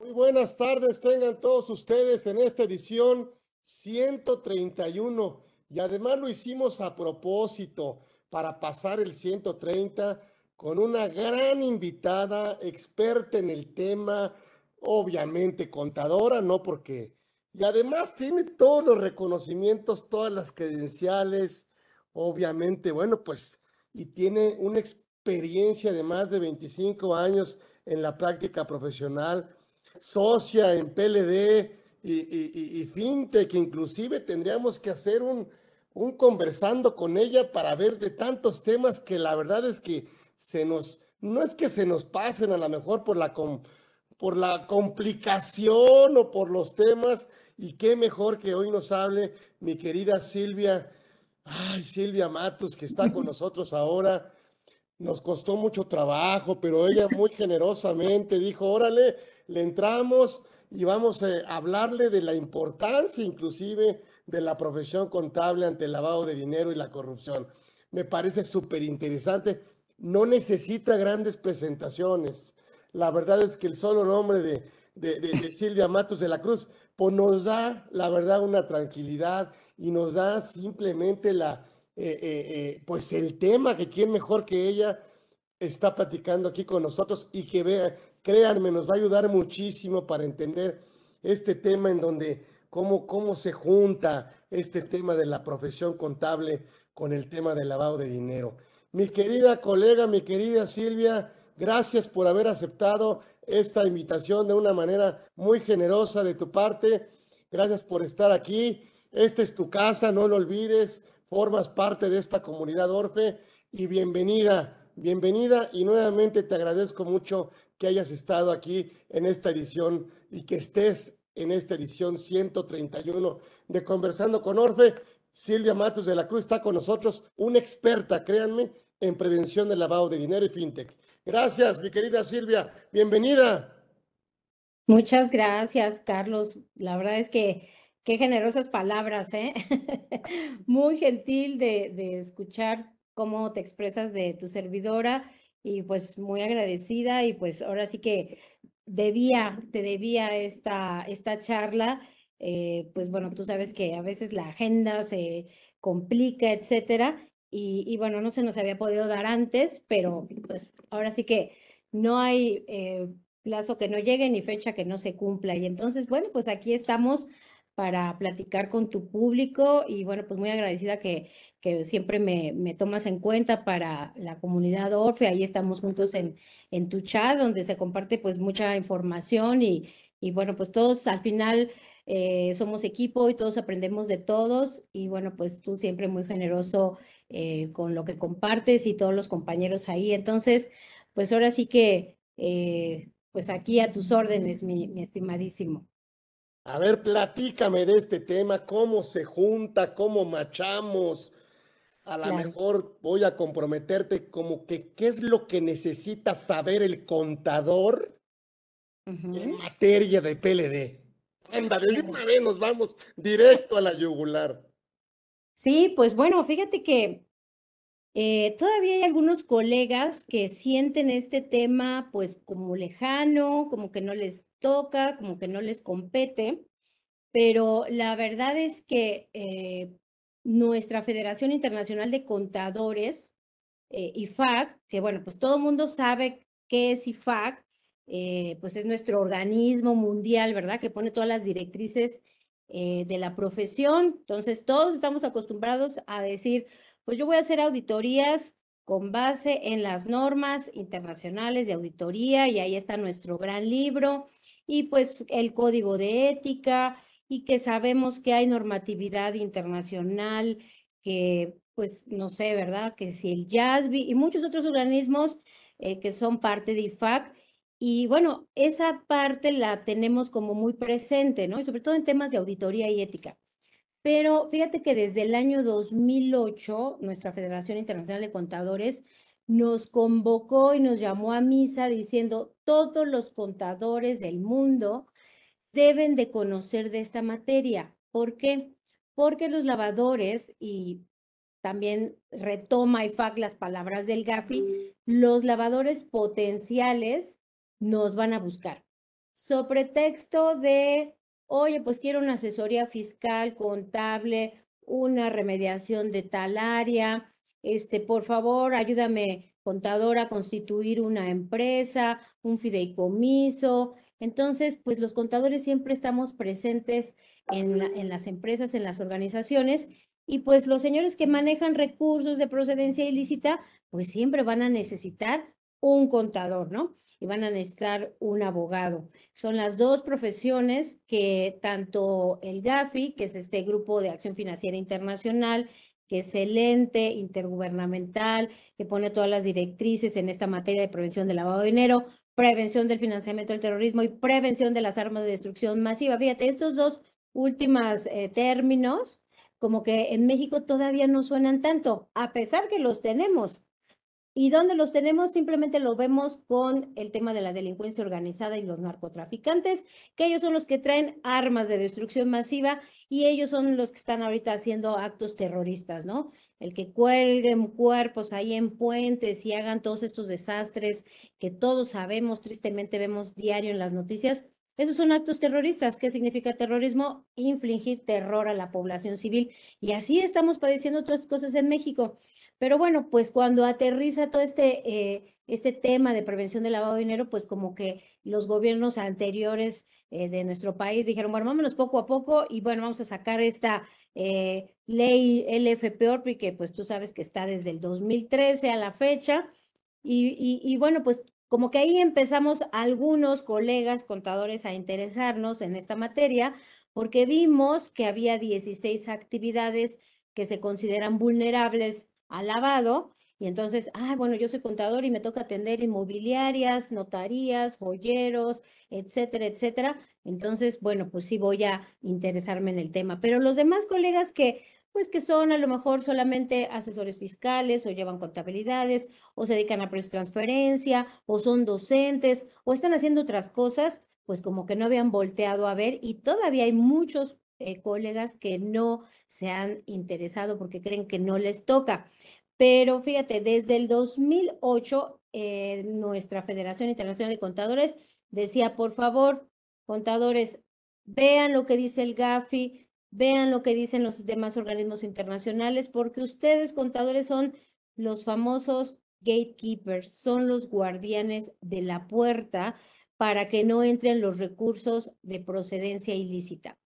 Muy buenas tardes, tengan todos ustedes en esta edición 131 y además lo hicimos a propósito para pasar el 130 con una gran invitada, experta en el tema, obviamente contadora, ¿no? Porque, y además tiene todos los reconocimientos, todas las credenciales, obviamente, bueno, pues, y tiene una experiencia de más de 25 años en la práctica profesional, socia en PLD y, y, FinTech, inclusive tendríamos que hacer un, un conversando con ella para ver de tantos temas que la verdad es que se nos, no es que se nos pasen a lo mejor por la, por la complicación o por los temas, y qué mejor que hoy nos hable mi querida Silvia, ay, Silvia Matos, que está con nosotros ahora. Nos costó mucho trabajo, pero ella muy generosamente dijo, órale, le entramos y vamos a hablarle de la importancia inclusive de la profesión contable ante el lavado de dinero y la corrupción. Me parece súper interesante. No necesita grandes presentaciones. La verdad es que el solo nombre de, Silvia Matos de la Cruz, pues nos da, la verdad, una tranquilidad y nos da simplemente la, eh, eh, eh, pues el tema que quién mejor que ella está platicando aquí con nosotros y que vea, créanme, nos va a ayudar muchísimo para entender este tema en donde cómo, cómo se junta este tema de la profesión contable con el tema del lavado de dinero. Mi querida colega, mi querida Silvia, gracias por haber aceptado esta invitación de una manera muy generosa de tu parte. Gracias por estar aquí. Esta es tu casa, no lo olvides. Formas parte de esta comunidad Orfe y bienvenida, bienvenida y nuevamente te agradezco mucho que hayas estado aquí en esta edición y que estés en esta edición 131 de Conversando con Orfe. Silvia Matos de la Cruz está con nosotros, una experta, créanme, en prevención del lavado de dinero y fintech. Gracias, mi querida Silvia. Bienvenida. Muchas gracias, Carlos. La verdad es que qué generosas palabras, ¿eh? Muy gentil de, de escuchar cómo te expresas de tu servidora y pues muy agradecida y pues ahora sí que debía, te debía esta, esta charla eh, pues bueno, tú sabes que a veces la agenda se complica, etcétera, y, bueno, no se nos había podido dar antes, pero pues ahora sí que no hay eh, plazo que no llegue ni fecha que no se cumpla. Y entonces, bueno, pues aquí estamos para platicar con tu público y bueno, pues muy agradecida que, que siempre me, me tomas en cuenta para la comunidad Orfe. Ahí estamos juntos en, en tu chat donde se comparte pues mucha información y, y bueno, pues todos al final eh, somos equipo y todos aprendemos de todos y bueno, pues tú siempre muy generoso eh, con lo que compartes y todos los compañeros ahí. Entonces, pues ahora sí que, eh, pues aquí a tus órdenes, mi, estimadísimo. A ver, platícame de este tema, cómo se junta, cómo machamos. A lo mejor voy a comprometerte como que qué es lo que necesita saber el contador en materia de PLD. Ándale, de una vez nos vamos directo a la yugular. Sí, pues bueno, fíjate que eh, todavía hay algunos colegas que sienten este tema pues como lejano, como que no les toca, como que no les compete, pero la verdad es que eh, nuestra Federación Internacional de Contadores, eh, IFAC, que bueno, pues todo el mundo sabe qué es IFAC, eh, pues es nuestro organismo mundial, ¿verdad? Que pone todas las directrices eh, de la profesión. Entonces, todos estamos acostumbrados a decir, pues yo voy a hacer auditorías con base en las normas internacionales de auditoría y ahí está nuestro gran libro y pues el código de ética y que sabemos que hay normatividad internacional que pues no sé, ¿verdad? Que si el JASB y muchos otros organismos eh, que son parte de IFAC y bueno, esa parte la tenemos como muy presente, ¿no? Y sobre todo en temas de auditoría y ética. Pero fíjate que desde el año 2008, nuestra Federación Internacional de Contadores nos convocó y nos llamó a misa diciendo, todos los contadores del mundo deben de conocer de esta materia. ¿Por qué? Porque los lavadores, y también retoma IFAC las palabras del GAFI, los lavadores potenciales nos van a buscar. sobre texto de, oye, pues quiero una asesoría fiscal, contable, una remediación de tal área, este, por favor, ayúdame, contador, a constituir una empresa, un fideicomiso. Entonces, pues los contadores siempre estamos presentes en, en las empresas, en las organizaciones, y pues los señores que manejan recursos de procedencia ilícita, pues siempre van a necesitar un contador, ¿no? Y van a necesitar un abogado. Son las dos profesiones que tanto el GAFI, que es este Grupo de Acción Financiera Internacional, que es intergubernamental que pone todas las directrices en esta materia de prevención del lavado de dinero, prevención del financiamiento del terrorismo y prevención de las armas de destrucción masiva. Fíjate, estos dos últimos eh, términos, como que en México todavía no suenan tanto, a pesar que los tenemos. ¿Y dónde los tenemos? Simplemente lo vemos con el tema de la delincuencia organizada y los narcotraficantes, que ellos son los que traen armas de destrucción masiva y ellos son los que están ahorita haciendo actos terroristas, ¿no? El que cuelguen cuerpos ahí en puentes y hagan todos estos desastres que todos sabemos, tristemente vemos diario en las noticias. Esos son actos terroristas. ¿Qué significa terrorismo? Infligir terror a la población civil. Y así estamos padeciendo otras cosas en México. Pero bueno, pues cuando aterriza todo este, eh, este tema de prevención del lavado de dinero, pues como que los gobiernos anteriores eh, de nuestro país dijeron, bueno, vámonos poco a poco y bueno, vamos a sacar esta eh, ley LFPOR, porque pues tú sabes que está desde el 2013 a la fecha. Y, y, y bueno, pues como que ahí empezamos algunos colegas contadores a interesarnos en esta materia, porque vimos que había 16 actividades que se consideran vulnerables al lavado. Y entonces, ah, bueno, yo soy contador y me toca atender inmobiliarias, notarías, joyeros, etcétera, etcétera. Entonces, bueno, pues sí voy a interesarme en el tema. Pero los demás colegas que, pues que son a lo mejor solamente asesores fiscales o llevan contabilidades o se dedican a transferencia o son docentes o están haciendo otras cosas, pues como que no habían volteado a ver y todavía hay muchos eh, colegas que no se han interesado porque creen que no les toca. Pero fíjate, desde el 2008, eh, nuestra Federación Internacional de Contadores decía, por favor, contadores, vean lo que dice el GAFI, vean lo que dicen los demás organismos internacionales, porque ustedes, contadores, son los famosos gatekeepers, son los guardianes de la puerta para que no entren los recursos de procedencia ilícita.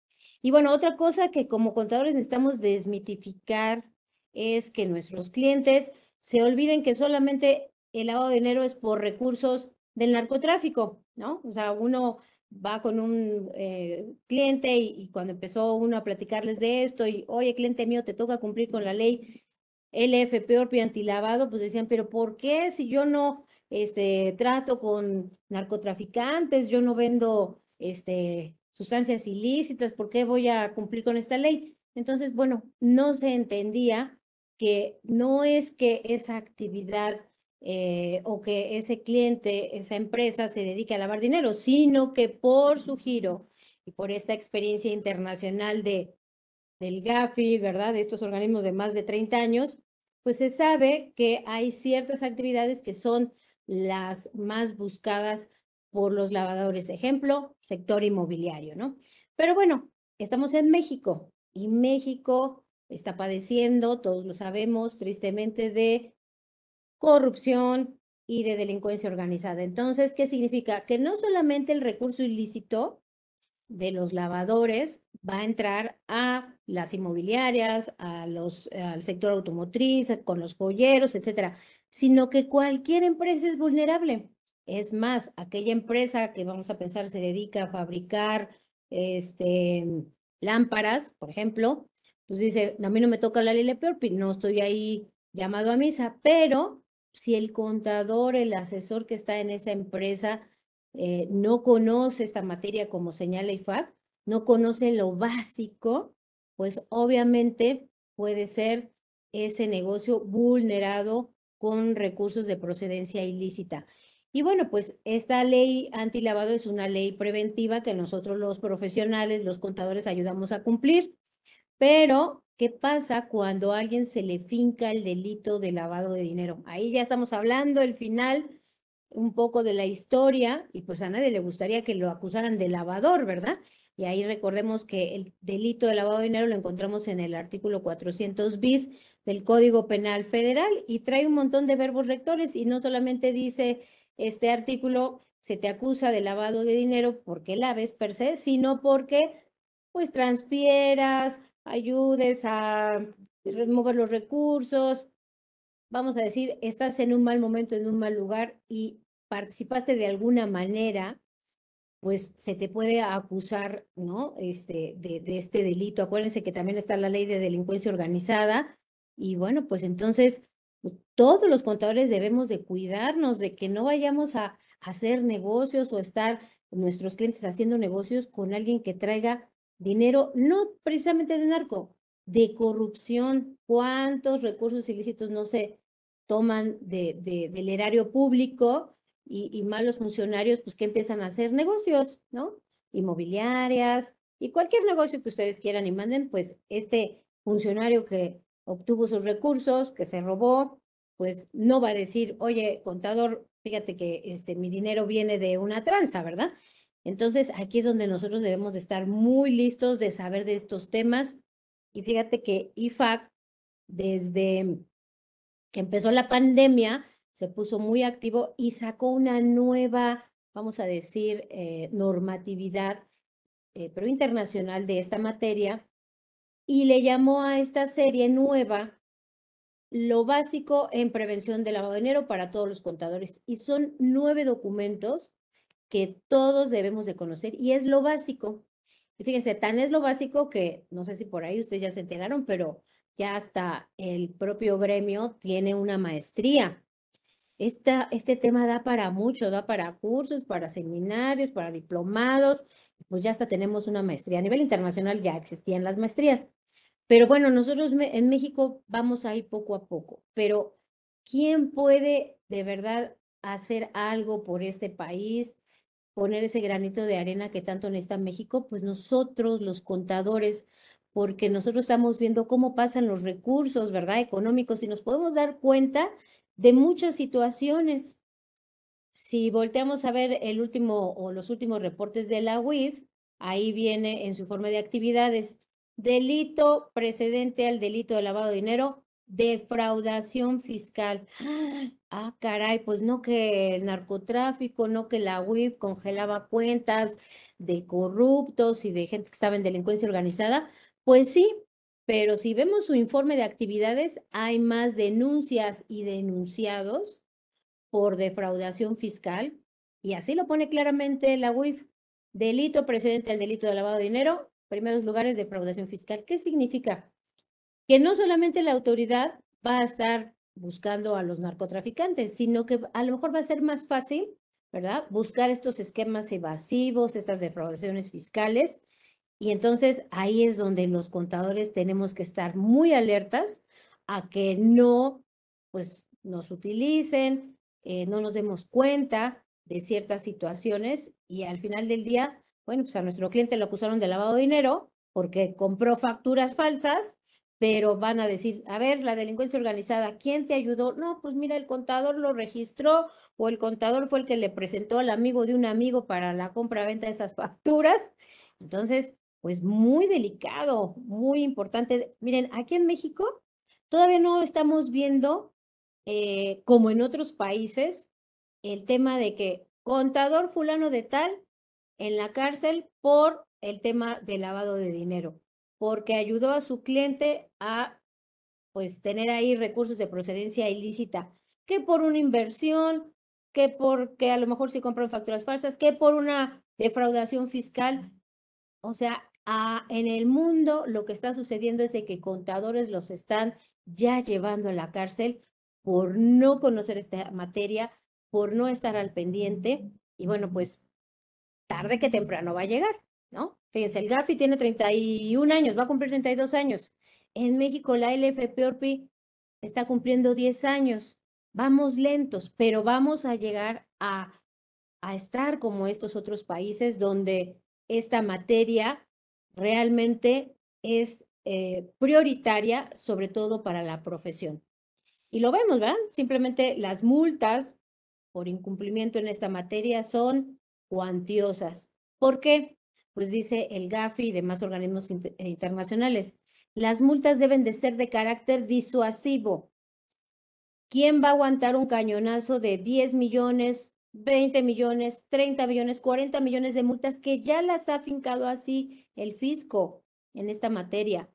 Y bueno, otra cosa que como contadores necesitamos desmitificar es que nuestros clientes se olviden que solamente el lavado de dinero es por recursos del narcotráfico, ¿no? O sea, uno va con un eh, cliente y, cuando empezó uno a platicarles de esto y, oye, cliente mío, te toca cumplir con la ley LFP Orpi antilavado, pues decían, pero ¿por qué si yo no este, trato con narcotraficantes, yo no vendo este, sustancias ilícitas, ¿por qué voy a cumplir con esta ley? Entonces, bueno, no se entendía que no es que esa actividad eh, o que ese cliente, esa empresa se dedique a lavar dinero, sino que por su giro y por esta experiencia internacional de, del GAFI, ¿verdad? De estos organismos de más de 30 años, pues se sabe que hay ciertas actividades que son las más buscadas por los lavadores. Ejemplo, sector inmobiliario, ¿no? Pero bueno, estamos en México y México está padeciendo, todos lo sabemos, tristemente, de corrupción y de delincuencia organizada. Entonces, ¿qué significa? Que no solamente el recurso ilícito de los lavadores va a entrar a las inmobiliarias, a los, al sector automotriz, con los joyeros, etcétera, sino que cualquier empresa es vulnerable. Es más, aquella empresa que vamos a pensar se dedica a fabricar este, lámparas, por ejemplo, pues dice, a mí no me toca la ley de no estoy ahí llamado a misa, pero si el contador, el asesor que está en esa empresa eh, no conoce esta materia como señala IFAC, no conoce lo básico, pues obviamente puede ser ese negocio vulnerado con recursos de procedencia ilícita. Y bueno, pues esta ley antilavado es una ley preventiva que nosotros los profesionales, los contadores, ayudamos a cumplir. Pero, ¿qué pasa cuando a alguien se le finca el delito de lavado de dinero? Ahí ya estamos hablando del final un poco de la historia y pues a nadie le gustaría que lo acusaran de lavador, ¿verdad? Y ahí recordemos que el delito de lavado de dinero lo encontramos en el artículo 400 bis del Código Penal Federal y trae un montón de verbos rectores y no solamente dice este artículo se te acusa de lavado de dinero porque laves per se, sino porque pues transfieras, ayudes a remover los recursos, vamos a decir, estás en un mal momento, en un mal lugar y participaste de alguna manera, pues se te puede acusar, ¿no? Este, de, de este delito. Acuérdense que también está la ley de delincuencia organizada y bueno, pues entonces todos los contadores debemos de cuidarnos de que no vayamos a hacer negocios o estar nuestros clientes haciendo negocios con alguien que traiga dinero, no precisamente de narco, de corrupción. ¿Cuántos recursos ilícitos no se toman de, del erario público y, malos funcionarios pues que empiezan a hacer negocios, ¿no? Inmobiliarias y cualquier negocio que ustedes quieran y manden, pues este funcionario que obtuvo sus recursos, que se robó, pues no va a decir, oye, contador, fíjate que este, mi dinero viene de una tranza, ¿verdad? Entonces, aquí es donde nosotros debemos de estar muy listos de saber de estos temas. Y fíjate que IFAC, desde que empezó la pandemia, se puso muy activo y sacó una nueva, vamos a decir, eh, normatividad, eh, pero internacional de esta materia, y le llamó a esta serie nueva lo básico en prevención de lavado de dinero para todos los contadores. Y son nueve documentos que todos debemos de conocer y es lo básico. Y fíjense, tan es lo básico que no sé si por ahí ustedes ya se enteraron, pero ya hasta el propio gremio tiene una maestría. Esta, este tema da para mucho, da para cursos, para seminarios, para diplomados, pues ya hasta tenemos una maestría. A nivel internacional ya existían las maestrías. Pero bueno, nosotros en México vamos ahí poco a poco, pero ¿quién puede de verdad hacer algo por este país, poner ese granito de arena que tanto necesita México? Pues nosotros, los contadores, porque nosotros estamos viendo cómo pasan los recursos, ¿verdad? Económicos y nos podemos dar cuenta de muchas situaciones. Si volteamos a ver el último o los últimos reportes de la UIF, ahí viene en su informe de actividades delito precedente al delito de lavado de dinero, defraudación fiscal. Ah, caray, pues no que el narcotráfico, no que la UIF congelaba cuentas de corruptos y de gente que estaba en delincuencia organizada. Pues sí, pero si vemos su informe de actividades, hay más denuncias y denunciados por defraudación fiscal. Y así lo pone claramente la UIF. Delito precedente al delito de lavado de dinero, primeros lugares de defraudación fiscal. ¿Qué significa? Que no solamente la autoridad va a estar buscando a los narcotraficantes, sino que a lo mejor va a ser más fácil, ¿verdad? Buscar estos esquemas evasivos, estas defraudaciones fiscales. Y entonces ahí es donde los contadores tenemos que estar muy alertas a que no, pues, nos utilicen, eh, no nos demos cuenta de ciertas situaciones y al final del día bueno, pues a nuestro cliente lo acusaron de lavado de dinero porque compró facturas falsas, pero van a decir, a ver, la delincuencia organizada, ¿quién te ayudó? No, pues mira, el contador lo registró o el contador fue el que le presentó al amigo de un amigo para la compra-venta de esas facturas. Entonces, pues muy delicado, muy importante. Miren, aquí en México todavía no estamos viendo, eh, como en otros países, el tema de que contador fulano de tal en la cárcel por el tema del lavado de dinero, porque ayudó a su cliente a pues tener ahí recursos de procedencia ilícita, que por una inversión, que porque a lo mejor se compran facturas falsas, que por una defraudación fiscal. O sea, en el mundo lo que está sucediendo es de que contadores los están ya llevando a la cárcel por no conocer esta materia, por no estar al pendiente. Y bueno, pues tarde que temprano va a llegar, ¿no? Fíjense, el Gafi tiene 31 años, va a cumplir 32 años. En México la LFPORPI está cumpliendo 10 años. Vamos lentos, pero vamos a llegar a, a estar como estos otros países donde esta materia realmente es eh, prioritaria, sobre todo para la profesión. Y lo vemos, ¿verdad? Simplemente las multas por incumplimiento en esta materia son cuantiosas. ¿Por qué? Pues dice el GAFI y demás organismos internacionales, las multas deben de ser de carácter disuasivo. ¿Quién va a aguantar un cañonazo de 10 millones, 20 millones, 30 millones, 40 millones de multas que ya las ha fincado así el fisco en esta materia?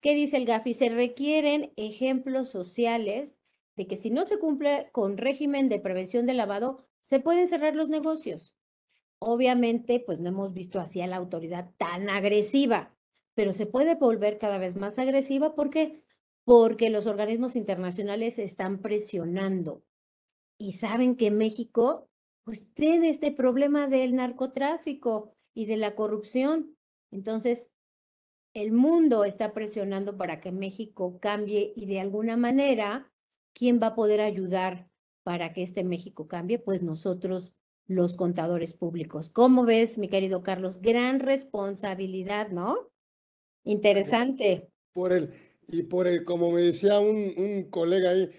¿Qué dice el GAFI? Se requieren ejemplos sociales de que si no se cumple con régimen de prevención de lavado, se pueden cerrar los negocios. Obviamente, pues no hemos visto así a la autoridad tan agresiva, pero se puede volver cada vez más agresiva. ¿Por qué? Porque los organismos internacionales están presionando y saben que México pues tiene este problema del narcotráfico y de la corrupción. Entonces, el mundo está presionando para que México cambie y de alguna manera, ¿quién va a poder ayudar para que este México cambie? Pues nosotros, los contadores públicos. ¿Cómo ves, mi querido Carlos? Gran responsabilidad, ¿no? Interesante. Por el, y por el, como me decía un, un colega ahí,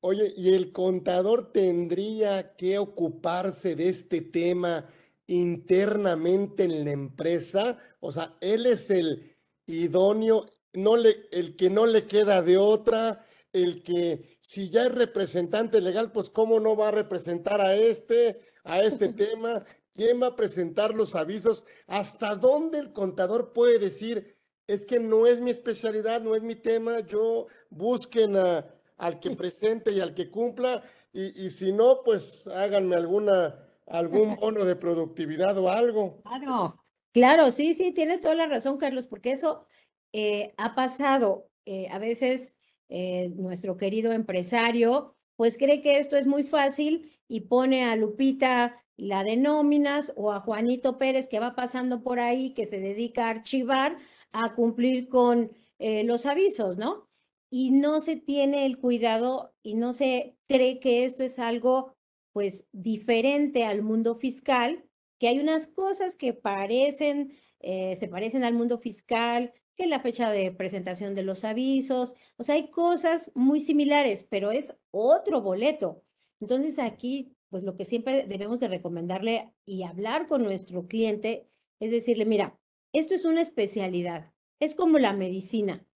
oye, ¿y el contador tendría que ocuparse de este tema internamente en la empresa? O sea, él es el idóneo, no le, el que no le queda de otra, el que si ya es representante legal, pues cómo no va a representar a este, a este tema, quién va a presentar los avisos, hasta dónde el contador puede decir, es que no es mi especialidad, no es mi tema, yo busquen a, al que presente y al que cumpla, y, y si no, pues háganme alguna, algún bono de productividad o algo. Claro, claro, sí, sí, tienes toda la razón, Carlos, porque eso eh, ha pasado. Eh, a veces eh, nuestro querido empresario, pues cree que esto es muy fácil y pone a Lupita la de nóminas o a Juanito Pérez que va pasando por ahí, que se dedica a archivar, a cumplir con eh, los avisos, ¿no? Y no se tiene el cuidado y no se cree que esto es algo pues diferente al mundo fiscal, que hay unas cosas que parecen, eh, se parecen al mundo fiscal, que la fecha de presentación de los avisos, o sea, hay cosas muy similares, pero es otro boleto. Entonces aquí, pues lo que siempre debemos de recomendarle y hablar con nuestro cliente es decirle, mira, esto es una especialidad, es como la medicina.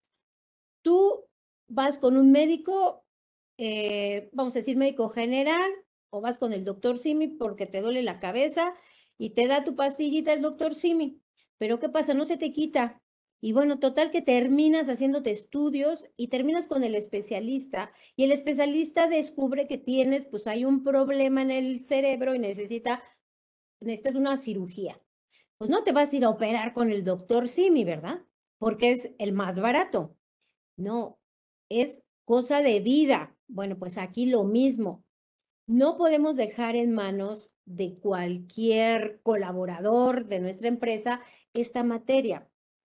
Tú vas con un médico, eh, vamos a decir médico general, o vas con el doctor Simi porque te duele la cabeza y te da tu pastillita el doctor Simi. Pero ¿qué pasa? No se te quita. Y bueno, total que terminas haciéndote estudios y terminas con el especialista y el especialista descubre que tienes, pues hay un problema en el cerebro y necesita, necesitas una cirugía pues no te vas a ir a operar con el doctor Simi, ¿verdad? Porque es el más barato. No, es cosa de vida. Bueno, pues aquí lo mismo. No podemos dejar en manos de cualquier colaborador de nuestra empresa esta materia.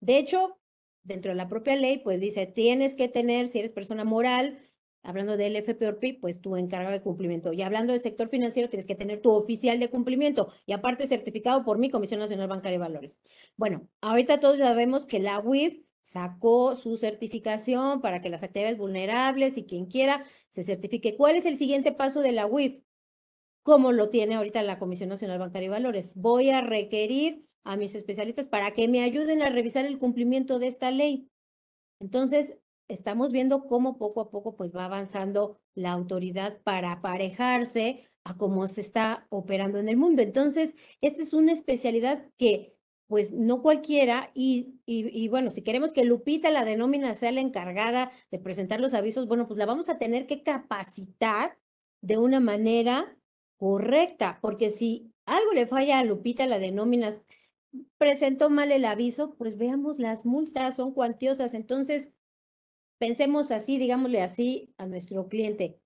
De hecho, dentro de la propia ley, pues dice, tienes que tener, si eres persona moral, Hablando del FPORP, pues tu encargado de cumplimiento. Y hablando del sector financiero, tienes que tener tu oficial de cumplimiento y aparte certificado por mi Comisión Nacional Bancaria de Valores. Bueno, ahorita todos sabemos que la UIF sacó su certificación para que las actividades vulnerables y quien quiera se certifique. ¿Cuál es el siguiente paso de la UIF? Como lo tiene ahorita la Comisión Nacional Bancaria de Valores. Voy a requerir a mis especialistas para que me ayuden a revisar el cumplimiento de esta ley. Entonces, estamos viendo cómo poco a poco pues va avanzando la autoridad para aparejarse a cómo se está operando en el mundo. Entonces, esta es una especialidad que pues no cualquiera y, y, bueno, si queremos que Lupita, la denomina, sea la encargada de presentar los avisos, bueno, pues la vamos a tener que capacitar de una manera correcta, porque si algo le falla a Lupita, la denominas, presentó mal el aviso, pues veamos las multas, son cuantiosas. Entonces, pensemos así, digámosle así a nuestro cliente,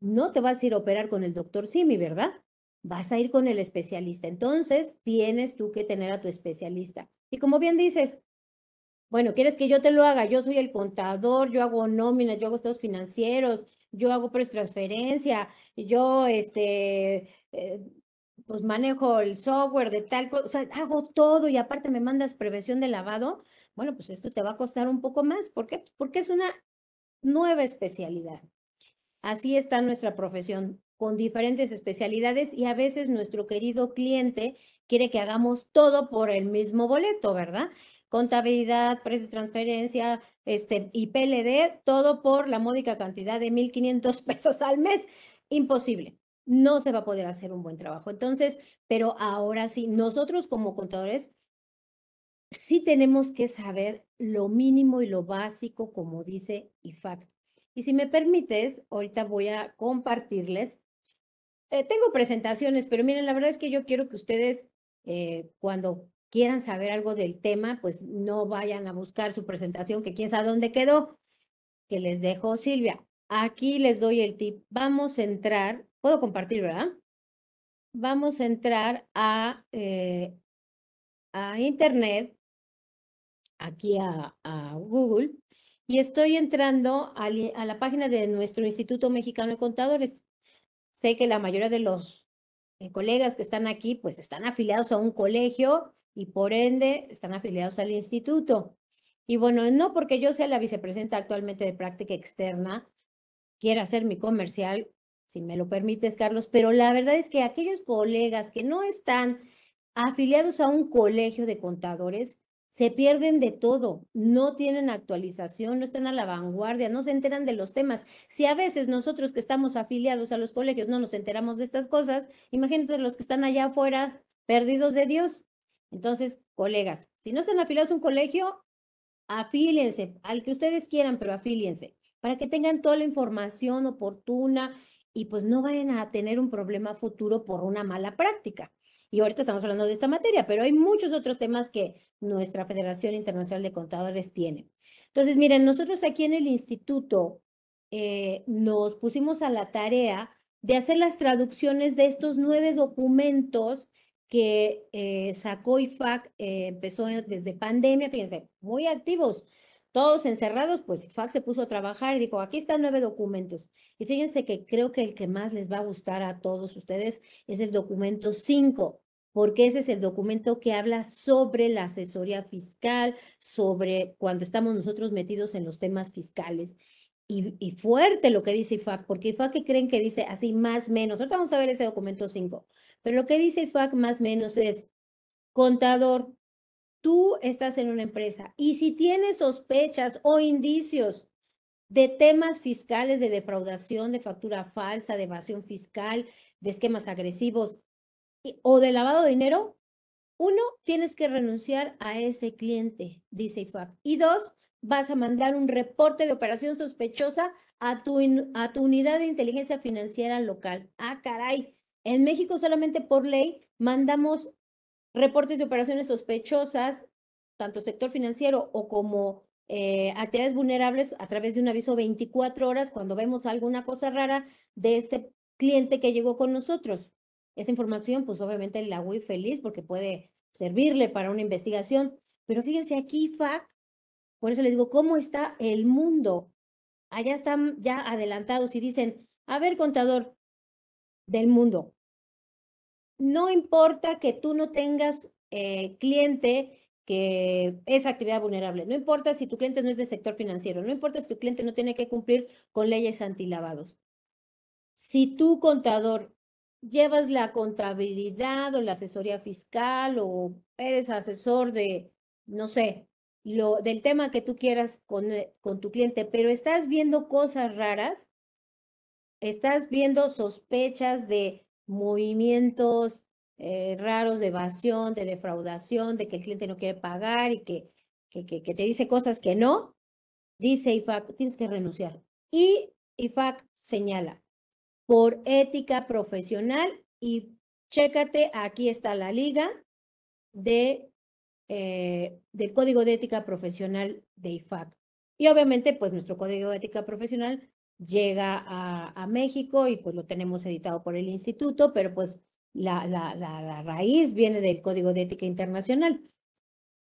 no te vas a ir a operar con el doctor Simi, ¿verdad? Vas a ir con el especialista. Entonces, tienes tú que tener a tu especialista. Y como bien dices, bueno, ¿quieres que yo te lo haga? Yo soy el contador, yo hago nóminas, yo hago estados financieros, yo hago transferencia, yo, este, eh, pues manejo el software de tal cosa, o sea, hago todo y aparte me mandas prevención de lavado bueno, pues esto te va a costar un poco más. ¿Por qué? Porque es una nueva especialidad. Así está nuestra profesión. con diferentes especialidades y a veces nuestro querido cliente quiere que hagamos todo por el mismo boleto, ¿verdad? Contabilidad, precios de transferencia, este, y PLD, todo por la módica cantidad de 1.500 pesos al mes. Imposible. No se va a poder hacer un buen trabajo. Entonces, pero ahora sí, nosotros como contadores sí tenemos que saber lo mínimo y lo básico, como dice IFAC. Y si me permites, ahorita voy a compartirles. Eh, tengo presentaciones, pero miren, la verdad es que yo quiero que ustedes, eh, cuando quieran saber algo del tema, pues no vayan a buscar su presentación, que quién sabe dónde quedó, que les dejo Silvia. Aquí les doy el tip. Vamos a entrar, puedo compartir, ¿verdad? Vamos a entrar a, eh, a Internet aquí a, Google y estoy entrando a, la página de nuestro Instituto Mexicano de Contadores. Sé que la mayoría de los eh, colegas que están aquí pues están afiliados a un colegio y por ende están afiliados al instituto. Y bueno, no porque yo sea la vicepresidenta actualmente de práctica externa, quiera hacer mi comercial, si me lo permites, Carlos, pero la verdad es que aquellos colegas que no están afiliados a un colegio de contadores, se pierden de todo, no tienen actualización, no están a la vanguardia, no se enteran de los temas. Si a veces nosotros que estamos afiliados a los colegios no nos enteramos de estas cosas, imagínate los que están allá afuera perdidos de Dios. Entonces, colegas, si no están afiliados a un colegio, afíliense al que ustedes quieran, pero afíliense para que tengan toda la información oportuna y pues no vayan a tener un problema futuro por una mala práctica. Y ahorita estamos hablando de esta materia, pero hay muchos otros temas que nuestra Federación Internacional de Contadores tiene. Entonces, miren, nosotros aquí en el instituto eh, nos pusimos a la tarea de hacer las traducciones de estos nueve documentos que eh, sacó IFAC, eh, empezó desde pandemia, fíjense, muy activos, todos encerrados, pues IFAC se puso a trabajar y dijo, aquí están nueve documentos. Y fíjense que creo que el que más les va a gustar a todos ustedes es el documento 5, porque ese es el documento que habla sobre la asesoría fiscal, sobre cuando estamos nosotros metidos en los temas fiscales. Y, fuerte lo que dice IFAC, porque IFAC creen que dice así más menos. Ahorita vamos a ver ese documento 5, pero lo que dice IFAC más menos es, contador, tú estás en una empresa y si tienes sospechas o indicios de temas fiscales de defraudación, de factura falsa, de evasión fiscal, de esquemas agresivos o de lavado de dinero, uno, tienes que renunciar a ese cliente, dice IFAC. Y dos, vas a mandar un reporte de operación sospechosa a tu, a tu unidad de inteligencia financiera local. Ah, caray. En México solamente por ley mandamos reportes de operaciones sospechosas, tanto sector financiero o como eh, actividades vulnerables a través de un aviso 24 horas cuando vemos alguna cosa rara de este cliente que llegó con nosotros. Esa información, pues obviamente la voy feliz porque puede servirle para una investigación. Pero fíjense aquí, FAC, por eso les digo, ¿cómo está el mundo? Allá están ya adelantados y dicen, a ver, contador del mundo, no importa que tú no tengas eh, cliente que es actividad vulnerable, no importa si tu cliente no es del sector financiero, no importa si tu cliente no tiene que cumplir con leyes antilavados. Si tu contador llevas la contabilidad o la asesoría fiscal o eres asesor de, no sé, lo, del tema que tú quieras con, eh, con tu cliente, pero estás viendo cosas raras, estás viendo sospechas de movimientos eh, raros de evasión, de defraudación, de que el cliente no quiere pagar y que, que, que, te dice cosas que no, dice IFAC, tienes que renunciar. Y IFAC señala, por ética profesional y chécate, aquí está la liga de, eh, del Código de Ética Profesional de IFAC. Y obviamente, pues nuestro Código de Ética Profesional llega a, México y pues lo tenemos editado por el instituto, pero pues la, la, la, raíz viene del Código de Ética Internacional.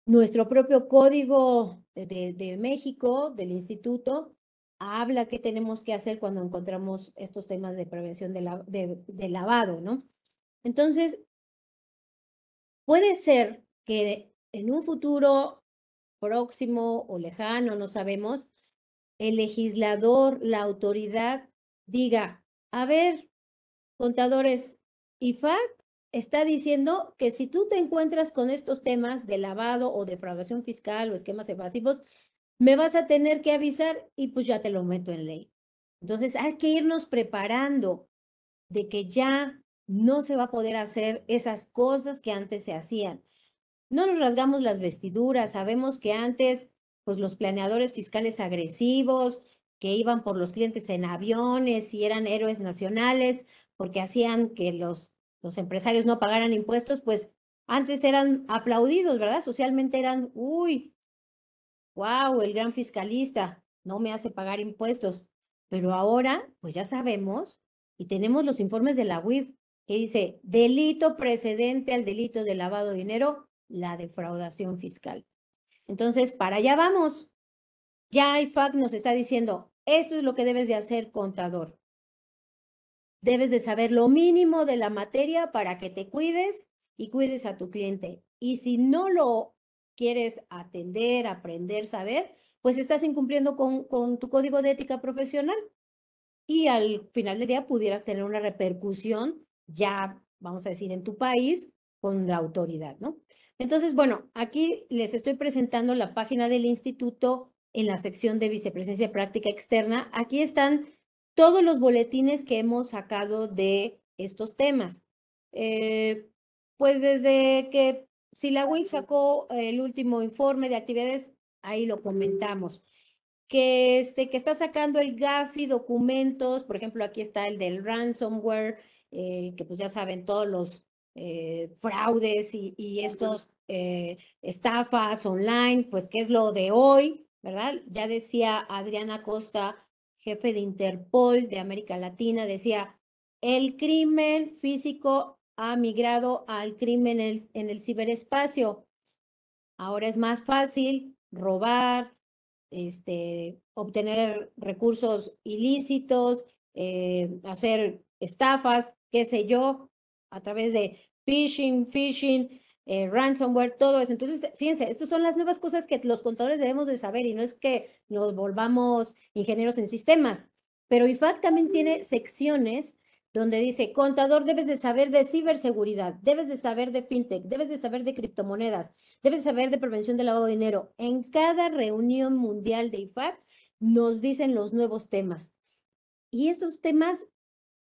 Nuestro propio Código de, de, México, del instituto, habla qué tenemos que hacer cuando encontramos estos temas de prevención de, la, de, de lavado, ¿no? Entonces, puede ser que en un futuro próximo o lejano, no sabemos, el legislador, la autoridad, diga, a ver, contadores, IFAC está diciendo que si tú te encuentras con estos temas de lavado o defraudación fiscal o esquemas evasivos, me vas a tener que avisar y pues ya te lo meto en ley. Entonces hay que irnos preparando de que ya no se va a poder hacer esas cosas que antes se hacían. No nos rasgamos las vestiduras, sabemos que antes, pues los planeadores fiscales agresivos, que iban por los clientes en aviones y eran héroes nacionales porque hacían que los, los empresarios no pagaran impuestos, pues antes eran aplaudidos, ¿verdad? Socialmente eran, uy, wow, el gran fiscalista no me hace pagar impuestos. Pero ahora, pues ya sabemos y tenemos los informes de la UIF que dice delito precedente al delito de lavado de dinero, la defraudación fiscal. Entonces, para allá vamos. Ya IFAC nos está diciendo, esto es lo que debes de hacer, contador. Debes de saber lo mínimo de la materia para que te cuides y cuides a tu cliente. Y si no lo quieres atender, aprender, saber, pues estás incumpliendo con, tu código de ética profesional. Y al final del día pudieras tener una repercusión ya, vamos a decir, en tu país con la autoridad, ¿no? Entonces, bueno, aquí les estoy presentando la página del instituto en la sección de vicepresidencia práctica externa. Aquí están todos los boletines que hemos sacado de estos temas. Eh, pues desde que si la UIC sacó el último informe de actividades, ahí lo comentamos. Que, este, que está sacando el GAFI documentos, por ejemplo, aquí está el del ransomware, eh, que pues ya saben todos los eh, fraudes y, y estos eh, estafas online, pues qué es lo de hoy, ¿verdad? Ya decía Adriana Costa, jefe de Interpol de América Latina, decía, el crimen físico ha migrado al crimen en el, en el ciberespacio. Ahora es más fácil robar, este, obtener recursos ilícitos, hacer estafas, qué sé yo, a través de phishing, phishing, eh, ransomware, todo eso. Entonces, fíjense, estas son las nuevas cosas que los contadores debemos de saber y no es que nos volvamos ingenieros en sistemas, pero IFAC también tiene secciones donde dice, contador, debes de saber de ciberseguridad, debes de saber de fintech, debes de saber de criptomonedas, debes de saber de prevención del lavado de dinero. En cada reunión mundial de IFAC nos dicen los nuevos temas. Y estos temas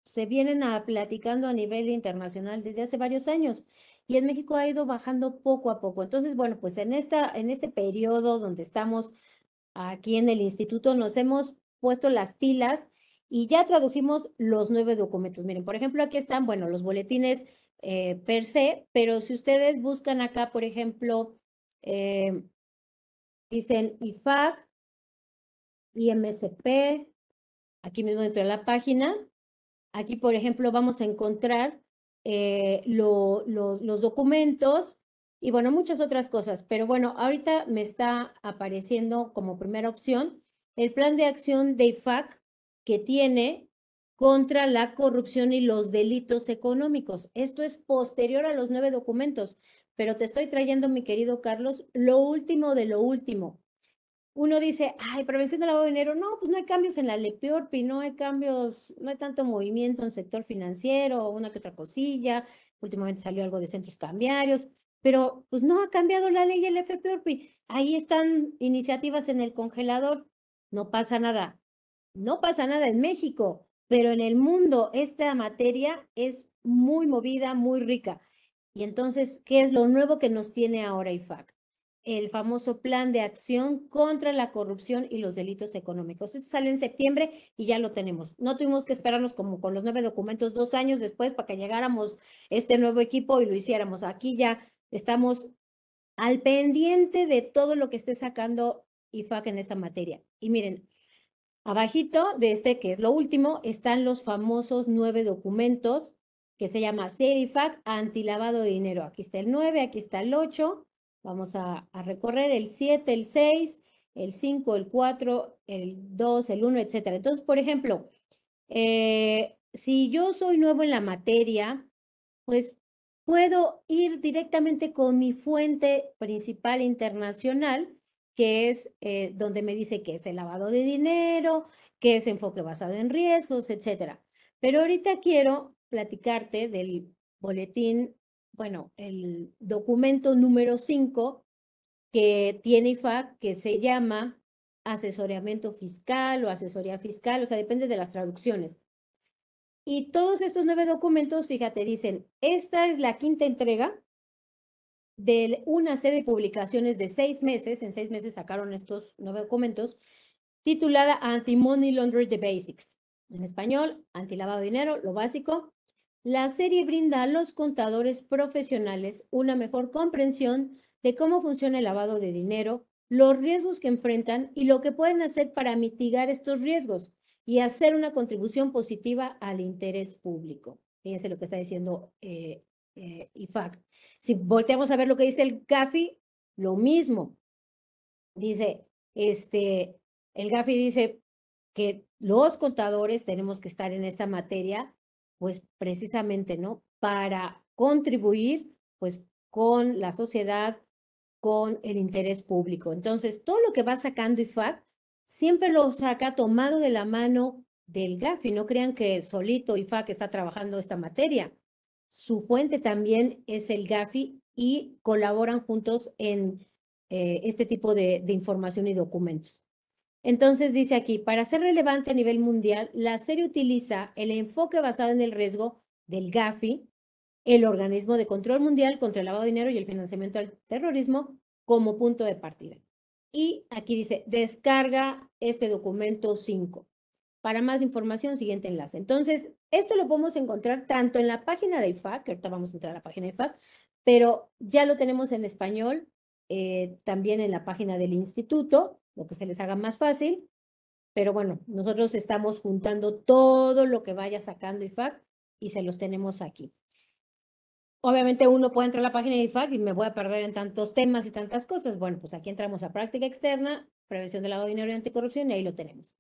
se vienen a platicando a nivel internacional desde hace varios años y en México ha ido bajando poco a poco. Entonces, bueno, pues en, esta, en este periodo donde estamos aquí en el instituto nos hemos puesto las pilas y ya tradujimos los nueve documentos. Miren, por ejemplo, aquí están, bueno, los boletines eh, per se, pero si ustedes buscan acá, por ejemplo, eh, dicen IFAC, IMSP, aquí mismo dentro de la página, Aquí, por ejemplo, vamos a encontrar eh, los documentos y, bueno, muchas otras cosas. Pero bueno, ahorita me está apareciendo como primera opción el plan de acción de IFAC que tiene contra la corrupción y los delitos económicos. Esto es posterior a los nueve documentos, pero te estoy trayendo, mi querido Carlos, lo último de lo último uno dice, ay, prevención del lavado de dinero, no, pues no hay cambios en la LEPIORPI, no hay cambios, no hay tanto movimiento en el sector financiero, una que otra cosilla, últimamente salió algo de centros cambiarios, pero pues no ha cambiado la ley el FPORPI, ahí están iniciativas en el congelador, no pasa nada, no pasa nada en México, pero en el mundo esta materia es muy movida, muy rica. Y entonces, ¿qué es lo nuevo que nos tiene ahora IFAC? El famoso plan de acción contra la corrupción y los delitos económicos. Esto sale en septiembre y ya lo tenemos. No tuvimos que esperarnos como con los nueve documentos dos años después para que llegáramos este nuevo equipo y lo hiciéramos. Aquí ya estamos al pendiente de todo lo que esté sacando IFAC en esta materia. Y miren, abajito de este, que es lo último, están los famosos nueve documentos que se llama CERIFAC antilavado de dinero. Aquí está el 9, aquí está el 8, Vamos a, recorrer el 7, el 6, el 5, el 4, el 2, el 1, etc. Entonces, por ejemplo, eh, si yo soy nuevo en la materia, pues puedo ir directamente con mi fuente principal internacional, que es eh, donde me dice que es el lavado de dinero, que es enfoque basado en riesgos, etc. Pero ahorita quiero platicarte del boletín, bueno, el documento número 5 que tiene IFAC, que se llama asesoramiento fiscal o asesoría fiscal, o sea, depende de las traducciones. Y todos estos nueve documentos, fíjate, dicen, esta es la quinta entrega de una serie de publicaciones de seis meses, en seis meses sacaron estos nueve documentos, titulada Anti-Money Laundering The Basics. En español, anti-lavado de dinero, lo básico. La serie brinda a los contadores profesionales una mejor comprensión de cómo funciona el lavado de dinero, los riesgos que enfrentan y lo que pueden hacer para mitigar estos riesgos y hacer una contribución positiva al interés público. Fíjense lo que está diciendo eh, eh, IFAC. Si volteamos a ver lo que dice el GAFI, lo mismo. Dice, este, el GAFI dice que los contadores tenemos que estar en esta materia, pues precisamente, ¿no? Para contribuir, pues, con la sociedad, con el interés público. Entonces, todo lo que va sacando IFAC, siempre lo saca tomado de la mano del GAFI. No crean que solito IFAC está trabajando esta materia. Su fuente también es el GAFI y colaboran juntos en eh, este tipo de información y documentos. Entonces dice aquí, para ser relevante a nivel mundial, la serie utiliza el enfoque basado en el riesgo del GAFI, el Organismo de Control Mundial contra el Lavado de Dinero y el Financiamiento al Terrorismo, como punto de partida. Y aquí dice, descarga este documento 5. Para más información, siguiente enlace. Entonces, esto lo podemos encontrar tanto en la página de IFAC, que ahorita vamos a entrar a la página de IFAC, pero ya lo tenemos en español, eh, también en la página del instituto, lo que se les haga más fácil. Pero bueno, nosotros estamos juntando todo lo que vaya sacando IFAC y se los tenemos aquí. Obviamente uno puede entrar a la página de IFAC y me voy a perder en tantos temas y tantas cosas. Bueno, pues aquí entramos a práctica externa, prevención del lavado de dinero y anticorrupción y ahí lo tenemos.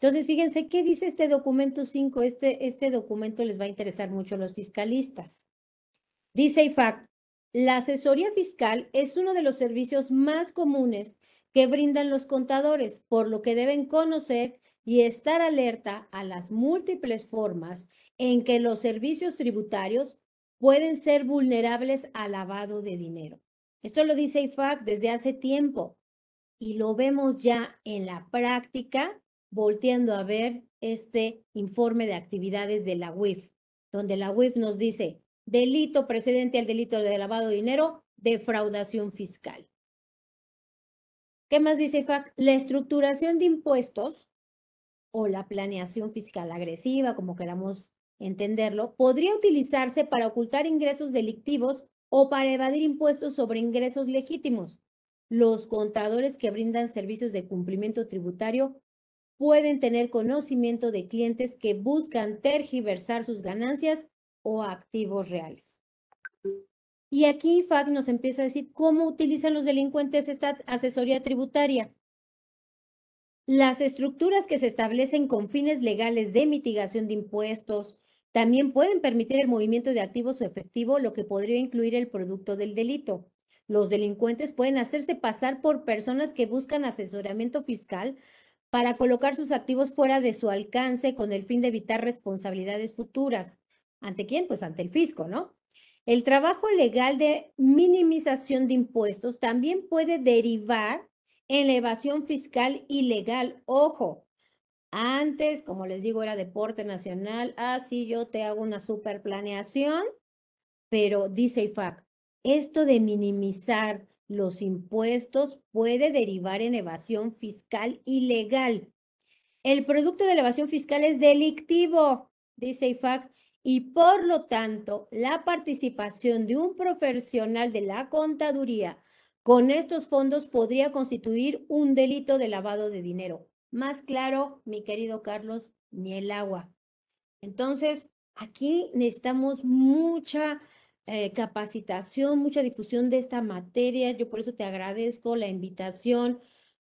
Entonces, fíjense qué dice este documento 5. Este, este documento les va a interesar mucho a los fiscalistas. Dice IFAC, la asesoría fiscal es uno de los servicios más comunes que brindan los contadores, por lo que deben conocer y estar alerta a las múltiples formas en que los servicios tributarios pueden ser vulnerables al lavado de dinero. Esto lo dice IFAC desde hace tiempo y lo vemos ya en la práctica, volteando a ver este informe de actividades de la UIF, donde la UIF nos dice delito precedente al delito de lavado de dinero, defraudación fiscal. ¿Qué más dice IFAC? La estructuración de impuestos o la planeación fiscal agresiva, como queramos entenderlo, podría utilizarse para ocultar ingresos delictivos o para evadir impuestos sobre ingresos legítimos. Los contadores que brindan servicios de cumplimiento tributario pueden tener conocimiento de clientes que buscan tergiversar sus ganancias o activos reales. Y aquí FAC nos empieza a decir cómo utilizan los delincuentes esta asesoría tributaria. Las estructuras que se establecen con fines legales de mitigación de impuestos también pueden permitir el movimiento de activos o efectivo, lo que podría incluir el producto del delito. Los delincuentes pueden hacerse pasar por personas que buscan asesoramiento fiscal para colocar sus activos fuera de su alcance con el fin de evitar responsabilidades futuras. ¿Ante quién? Pues ante el fisco, ¿no? El trabajo legal de minimización de impuestos también puede derivar en la evasión fiscal ilegal. Ojo, antes, como les digo, era deporte nacional. Ah, sí, yo te hago una super planeación, pero dice IFAC, esto de minimizar los impuestos puede derivar en evasión fiscal ilegal. El producto de la evasión fiscal es delictivo, dice IFAC, y por lo tanto la participación de un profesional de la contaduría con estos fondos podría constituir un delito de lavado de dinero. Más claro, mi querido Carlos, ni el agua. Entonces, aquí necesitamos mucha eh, capacitación, mucha difusión de esta materia. Yo por eso te agradezco la invitación,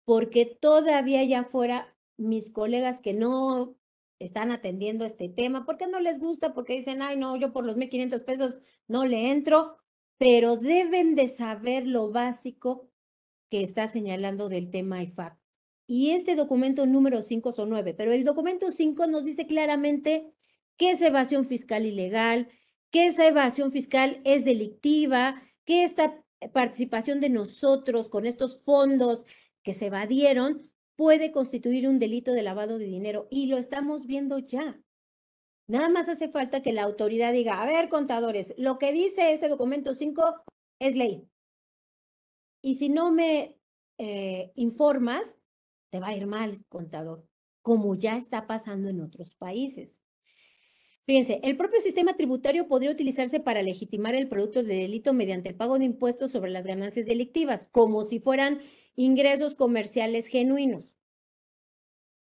porque todavía ya fuera mis colegas que no están atendiendo este tema, porque no les gusta, porque dicen, ay, no, yo por los 1.500 pesos no le entro, pero deben de saber lo básico que está señalando del tema IFAC. Y este documento número 5 son 9, pero el documento 5 nos dice claramente que es evasión fiscal ilegal, que esa evasión fiscal es delictiva, que esta participación de nosotros con estos fondos que se evadieron puede constituir un delito de lavado de dinero y lo estamos viendo ya. Nada más hace falta que la autoridad diga, a ver, contadores, lo que dice ese documento 5 es ley. Y si no me eh, informas, te va a ir mal, contador, como ya está pasando en otros países. Fíjense, el propio sistema tributario podría utilizarse para legitimar el producto de delito mediante el pago de impuestos sobre las ganancias delictivas, como si fueran ingresos comerciales genuinos.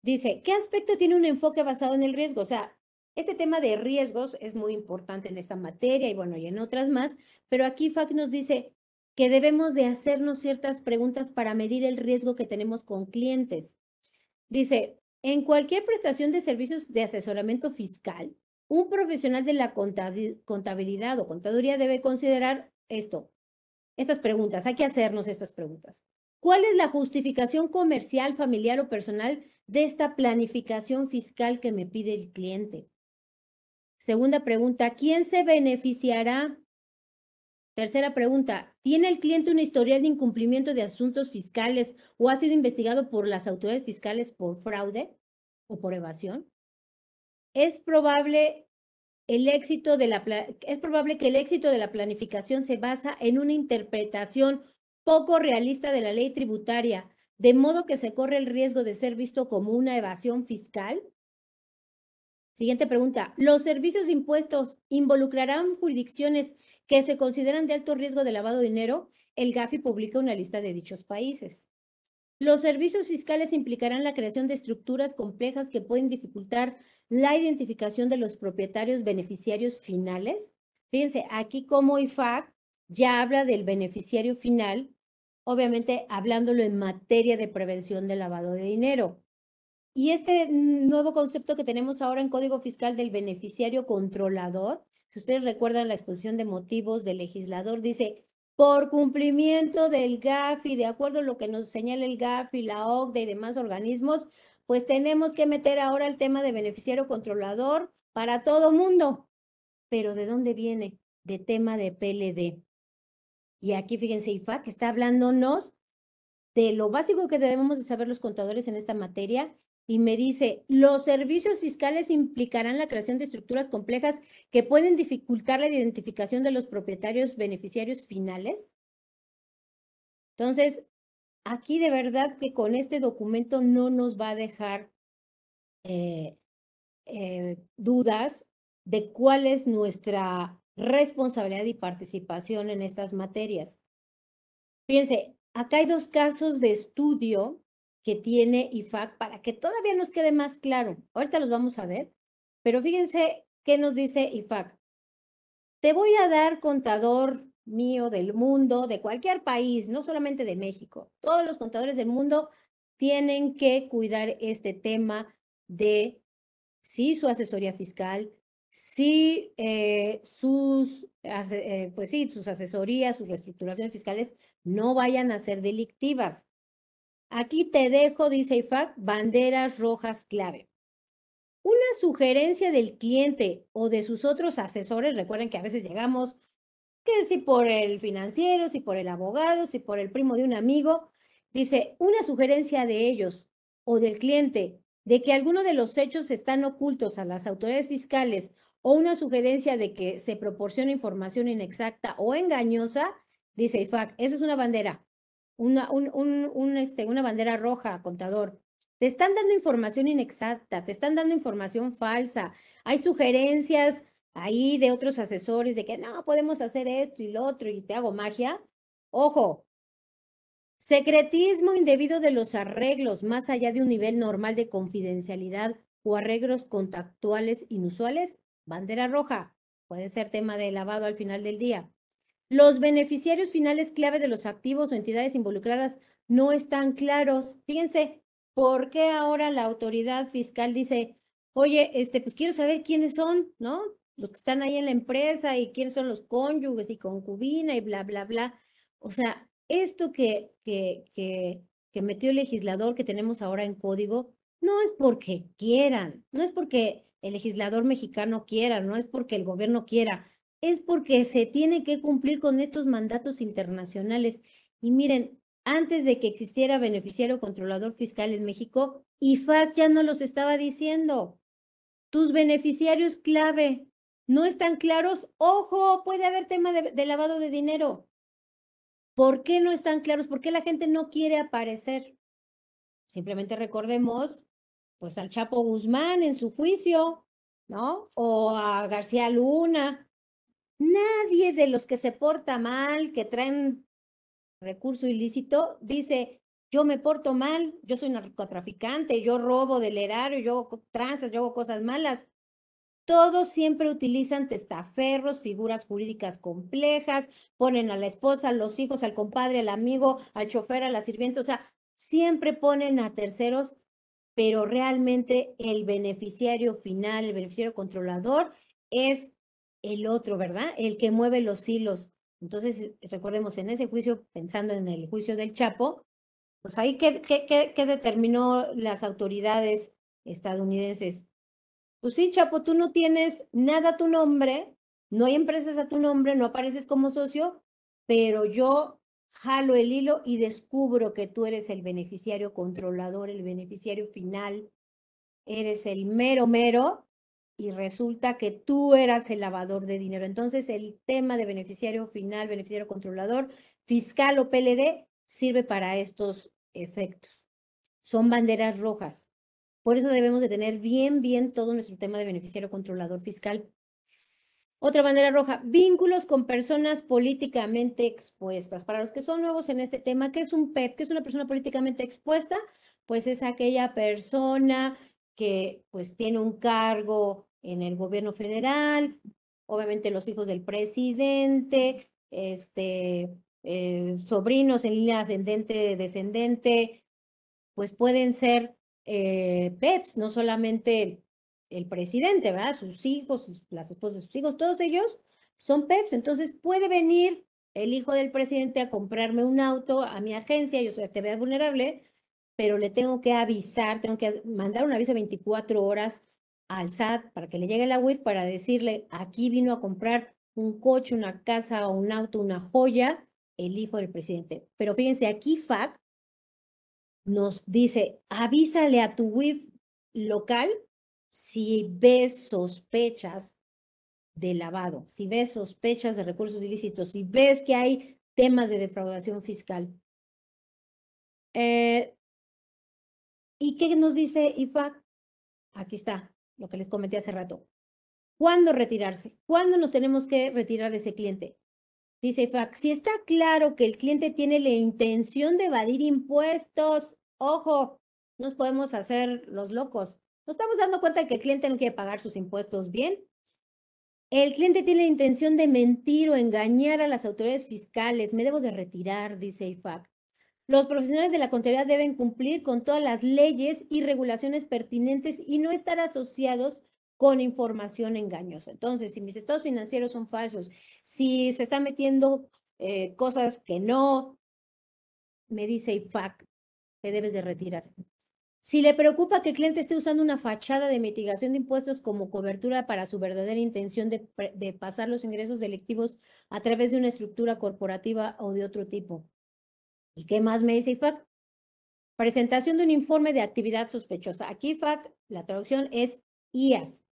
Dice, ¿qué aspecto tiene un enfoque basado en el riesgo? O sea, este tema de riesgos es muy importante en esta materia y bueno, y en otras más, pero aquí FAC nos dice que debemos de hacernos ciertas preguntas para medir el riesgo que tenemos con clientes. Dice, en cualquier prestación de servicios de asesoramiento fiscal, un profesional de la contabilidad o contaduría debe considerar esto, estas preguntas, hay que hacernos estas preguntas. ¿Cuál es la justificación comercial, familiar o personal de esta planificación fiscal que me pide el cliente? Segunda pregunta, ¿quién se beneficiará? Tercera pregunta, ¿tiene el cliente una historial de incumplimiento de asuntos fiscales o ha sido investigado por las autoridades fiscales por fraude o por evasión? es probable el éxito de la es probable que el éxito de la planificación se basa en una interpretación poco realista de la ley tributaria, de modo que se corre el riesgo de ser visto como una evasión fiscal. Siguiente pregunta. ¿Los servicios de impuestos involucrarán jurisdicciones que se consideran de alto riesgo de lavado de dinero? El GAFI publica una lista de dichos países. Los servicios fiscales implicarán la creación de estructuras complejas que pueden dificultar la identificación de los propietarios beneficiarios finales. Fíjense, aquí como IFAC ya habla del beneficiario final, obviamente hablándolo en materia de prevención del lavado de dinero. Y este nuevo concepto que tenemos ahora en Código Fiscal del beneficiario controlador, si ustedes recuerdan la exposición de motivos del legislador, dice, por cumplimiento del GAFI, de acuerdo a lo que nos señala el GAFI, la OCDE y demás organismos, pues tenemos que meter ahora el tema de beneficiario controlador para todo mundo. Pero ¿de dónde viene? De tema de PLD. Y aquí fíjense, IFAC está hablándonos de lo básico que debemos de saber los contadores en esta materia y me dice, los servicios fiscales implicarán la creación de estructuras complejas que pueden dificultar la identificación de los propietarios beneficiarios finales. Entonces, aquí de verdad que con este documento no nos va a dejar eh, eh, dudas de cuál es nuestra responsabilidad y participación en estas materias. Fíjense, acá hay dos casos de estudio que tiene IFAC para que todavía nos quede más claro. Ahorita los vamos a ver, pero fíjense qué nos dice IFAC. Te voy a dar contador mío del mundo, de cualquier país, no solamente de México. Todos los contadores del mundo tienen que cuidar este tema de si su asesoría fiscal, si eh, sus, eh, pues sí, sus asesorías, sus reestructuraciones fiscales no vayan a ser delictivas. Aquí te dejo, dice IFAC, banderas rojas clave. Una sugerencia del cliente o de sus otros asesores, recuerden que a veces llegamos que si por el financiero, si por el abogado, si por el primo de un amigo, dice, una sugerencia de ellos o del cliente de que alguno de los hechos están ocultos a las autoridades fiscales o una sugerencia de que se proporciona información inexacta o engañosa, dice IFAC, eso es una bandera, una, un, un, este, una bandera roja, contador. Te están dando información inexacta, te están dando información falsa, hay sugerencias ahí de otros asesores de que no, podemos hacer esto y lo otro y te hago magia. Ojo, secretismo indebido de los arreglos más allá de un nivel normal de confidencialidad o arreglos contactuales inusuales, bandera roja, puede ser tema de lavado al final del día. Los beneficiarios finales clave de los activos o entidades involucradas no están claros. Fíjense, ¿por qué ahora la autoridad fiscal dice, oye, este, pues quiero saber quiénes son, ¿no? los que están ahí en la empresa y quiénes son los cónyuges y concubina y bla, bla, bla. O sea, esto que, que, que, que metió el legislador que tenemos ahora en código, no es porque quieran, no es porque el legislador mexicano quiera, no es porque el gobierno quiera, es porque se tiene que cumplir con estos mandatos internacionales. Y miren, antes de que existiera beneficiario controlador fiscal en México, IFAC ya no los estaba diciendo. Tus beneficiarios clave no están claros. Ojo, puede haber tema de, lavado de dinero. ¿Por qué no están claros? ¿Por qué la gente no quiere aparecer? Simplemente recordemos, pues al Chapo Guzmán en su juicio, ¿no? O a García Luna. Nadie de los que se porta mal, que traen recurso ilícito, dice, yo me porto mal, yo soy narcotraficante, yo robo del erario, yo hago tranzas, yo hago cosas malas. Todos siempre utilizan testaferros, figuras jurídicas complejas, ponen a la esposa, a los hijos, al compadre, al amigo, al chofer, a la sirvienta, o sea, siempre ponen a terceros, pero realmente el beneficiario final, el beneficiario controlador es el otro, ¿verdad? El que mueve los hilos. Entonces, recordemos, en ese juicio, pensando en el juicio del Chapo, pues ahí, ¿qué, qué, determinó las autoridades estadounidenses? Pues sí, Chapo, tú no tienes nada a tu nombre, no hay empresas a tu nombre, no apareces como socio, pero yo jalo el hilo y descubro que tú eres el beneficiario controlador, el beneficiario final, eres el mero mero y resulta que tú eras el lavador de dinero. Entonces, el tema de beneficiario final, beneficiario controlador, fiscal o PLD sirve para estos efectos. Son banderas rojas. Por eso debemos de tener bien, bien todo nuestro tema de beneficiario controlador fiscal. Otra bandera roja, vínculos con personas políticamente expuestas. Para los que son nuevos en este tema, ¿qué es un PEP? ¿Qué es una persona políticamente expuesta? Pues es aquella persona que pues tiene un cargo en el gobierno federal, obviamente los hijos del presidente, este, eh, sobrinos en línea ascendente, descendente, pues pueden ser eh, PEPs, no solamente el presidente, ¿verdad? Sus hijos, las esposas de sus hijos, todos ellos son PEPs. Entonces puede venir el hijo del presidente a comprarme un auto a mi agencia, yo soy actividad vulnerable, pero le tengo que avisar, tengo que mandar un aviso de 24 horas al SAT para que le llegue la WIT para decirle, aquí vino a comprar un coche, una casa o un auto, una joya, el hijo del presidente. Pero fíjense, aquí FAC nos dice, avísale a tu WIF local si ves sospechas de lavado, si ves sospechas de recursos ilícitos, si ves que hay temas de defraudación fiscal. Eh, ¿Y qué nos dice IFAC? Aquí está, lo que les comenté hace rato. ¿Cuándo retirarse? ¿Cuándo nos tenemos que retirar de ese cliente? Dice IFAC, si está claro que el cliente tiene la intención de evadir impuestos, ojo, nos podemos hacer los locos. Nos estamos dando cuenta de que el cliente no quiere pagar sus impuestos bien. El cliente tiene la intención de mentir o engañar a las autoridades fiscales. Me debo de retirar, dice IFAC. Los profesionales de la contabilidad deben cumplir con todas las leyes y regulaciones pertinentes y no estar asociados con información engañosa. Entonces, si mis estados financieros son falsos, si se están metiendo eh, cosas que no, me dice IFAC, te debes de retirar. Si le preocupa que el cliente esté usando una fachada de mitigación de impuestos como cobertura para su verdadera intención de, pasar los ingresos delictivos a través de una estructura corporativa o de otro tipo. ¿Y qué más me dice IFAC? Presentación de un informe de actividad sospechosa. Aquí IFAC, la traducción es IAS.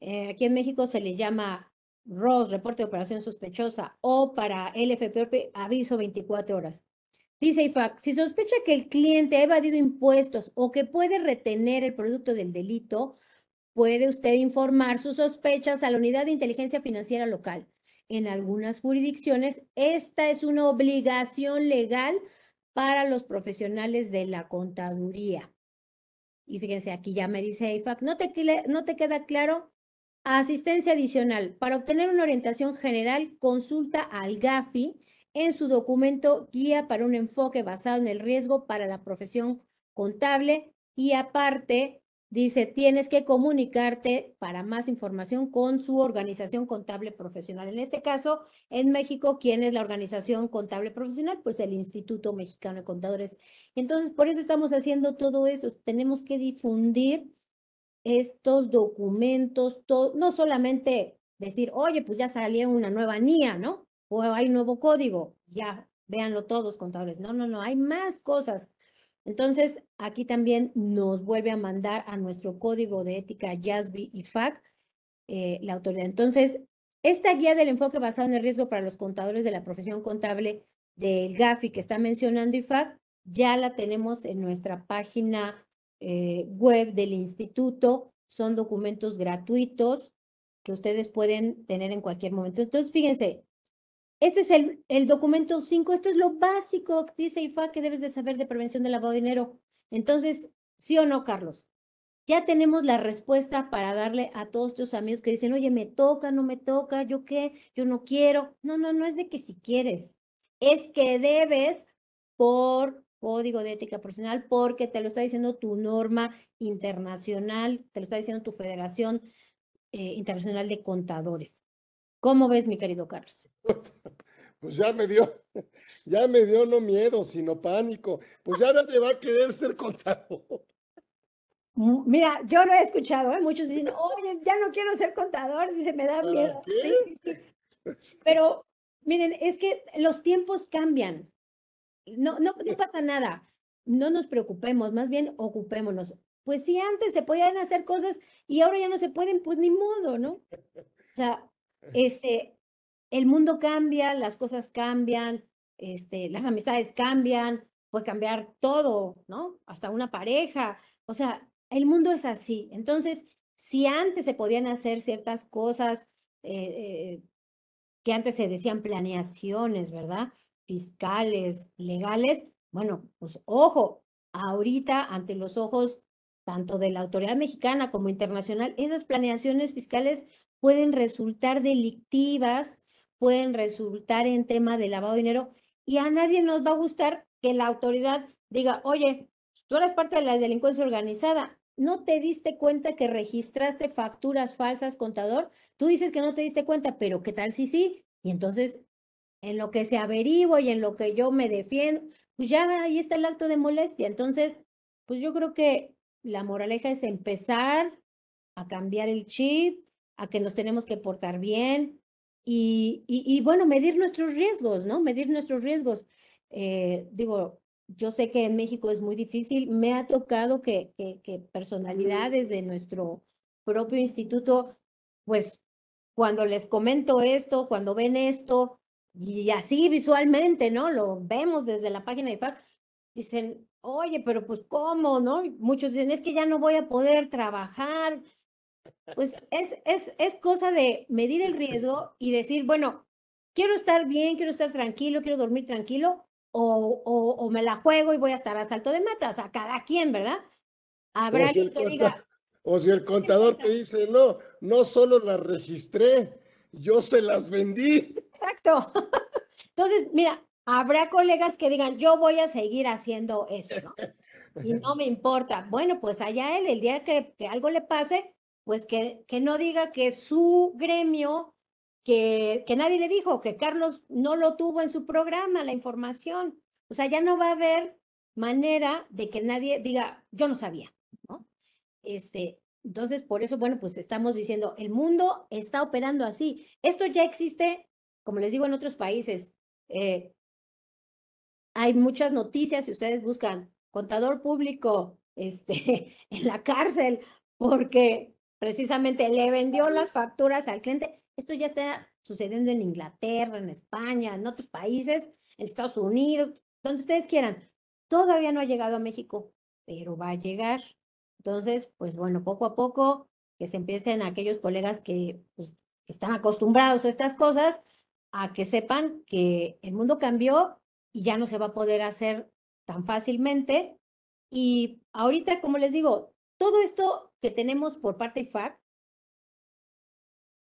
Eh, aquí en México se le llama ROS, reporte de operación sospechosa, o para LFP, aviso 24 horas. Dice IFAC, si sospecha que el cliente ha evadido impuestos o que puede retener el producto del delito, puede usted informar sus sospechas a la unidad de inteligencia financiera local. En algunas jurisdicciones, esta es una obligación legal para los profesionales de la contaduría. Y fíjense, aquí ya me dice IFAC, ¿no te, no te queda claro? Asistencia adicional. Para obtener una orientación general, consulta al GAFI en su documento Guía para un enfoque basado en el riesgo para la profesión contable y aparte dice, tienes que comunicarte para más información con su organización contable profesional. En este caso, en México, ¿quién es la organización contable profesional? Pues el Instituto Mexicano de Contadores. Entonces, por eso estamos haciendo todo eso. Tenemos que difundir estos documentos, no solamente decir, oye, pues ya salió una nueva NIA, ¿no? O hay nuevo código, ya, véanlo todos, contadores. No, no, no, hay más cosas. Entonces, aquí también nos vuelve a mandar a nuestro código de ética JASB y FAC eh, la autoridad. Entonces, esta guía del enfoque basado en el riesgo para los contadores de la profesión contable del GAFI que está mencionando IFAC, ya la tenemos en nuestra página eh, web del instituto. Son documentos gratuitos que ustedes pueden tener en cualquier momento. Entonces, fíjense, este es el, documento 5. Esto es lo básico dice IFAC que debes de saber de prevención del lavado de dinero. Entonces, ¿sí o no, Carlos? Ya tenemos la respuesta para darle a todos tus amigos que dicen, oye, me toca, no me toca, yo qué, yo no quiero. No, no, no es de que si quieres, es que debes por código de ética profesional, porque te lo está diciendo tu norma internacional, te lo está diciendo tu Federación eh, Internacional de Contadores. ¿Cómo ves, mi querido Carlos? Pues ya me dio, ya me dio no miedo, sino pánico. Pues ya nadie va a querer ser contador. Mira, yo lo he escuchado, ¿eh? muchos dicen, oye, ya no quiero ser contador, dice, me da miedo. Pero miren, es que los tiempos cambian. No, no, no pasa nada. No nos preocupemos, más bien ocupémonos. Pues si antes se podían hacer cosas y ahora ya no se pueden, pues ni modo, ¿no? O sea, este, el mundo cambia, las cosas cambian, este, las amistades cambian, puede cambiar todo, ¿no? Hasta una pareja. O sea, el mundo es así. Entonces, si antes se podían hacer ciertas cosas eh, eh, que antes se decían planeaciones, ¿verdad? Fiscales, legales, bueno, pues ojo, ahorita ante los ojos tanto de la autoridad mexicana como internacional, esas planeaciones fiscales pueden resultar delictivas, pueden resultar en tema de lavado de dinero y a nadie nos va a gustar que la autoridad diga, oye, tú eres parte de la delincuencia organizada, no te diste cuenta que registraste facturas falsas, contador. Tú dices que no te diste cuenta, pero ¿qué tal si sí? Y entonces, en lo que se averigua y en lo que yo me defiendo, pues ya ahí está el acto de molestia. Entonces, pues yo creo que la moraleja es empezar a cambiar el chip, a que nos tenemos que portar bien y, bueno, medir nuestros riesgos, ¿no? Medir nuestros riesgos. Eh, digo, yo sé que en México es muy difícil. Me ha tocado que, que, personalidades de nuestro propio instituto, pues cuando les comento esto, cuando ven esto, y así visualmente, ¿no? Lo vemos desde la página de FAC, dicen, oye, pero pues ¿cómo, no? muchos dicen, es que ya no voy a poder trabajar. Pues es, es, es cosa de medir el riesgo y decir, bueno, quiero estar bien, quiero estar tranquilo, quiero dormir tranquilo, o, o, me la juego y voy a estar a salto de mata. O sea, cada quien, ¿verdad? Habrá que diga. O si el contador te dice, no, no solo las registré, yo se las vendí. Exacto. Entonces, mira, habrá colegas que digan, yo voy a seguir haciendo eso, ¿no? Y no me importa. Bueno, pues allá él, el día que, que algo le pase, pues que, que no diga que su gremio que, que nadie le dijo, que Carlos no lo tuvo en su programa, la información. O sea, ya no va a haber manera de que nadie diga, yo no sabía, ¿no? Este, entonces, por eso, bueno, pues estamos diciendo, el mundo está operando así. Esto ya existe, como les digo, en otros países. Eh, hay muchas noticias, si ustedes buscan contador público este, en la cárcel, porque precisamente le vendió las facturas al cliente. Esto ya está sucediendo en Inglaterra, en España, en otros países, en Estados Unidos, donde ustedes quieran. Todavía no ha llegado a México, pero va a llegar. Entonces, pues bueno, poco a poco que se empiecen aquellos colegas que, pues, que están acostumbrados a estas cosas, a que sepan que el mundo cambió y ya no se va a poder hacer tan fácilmente. Y ahorita, como les digo, todo esto que tenemos por parte de FAC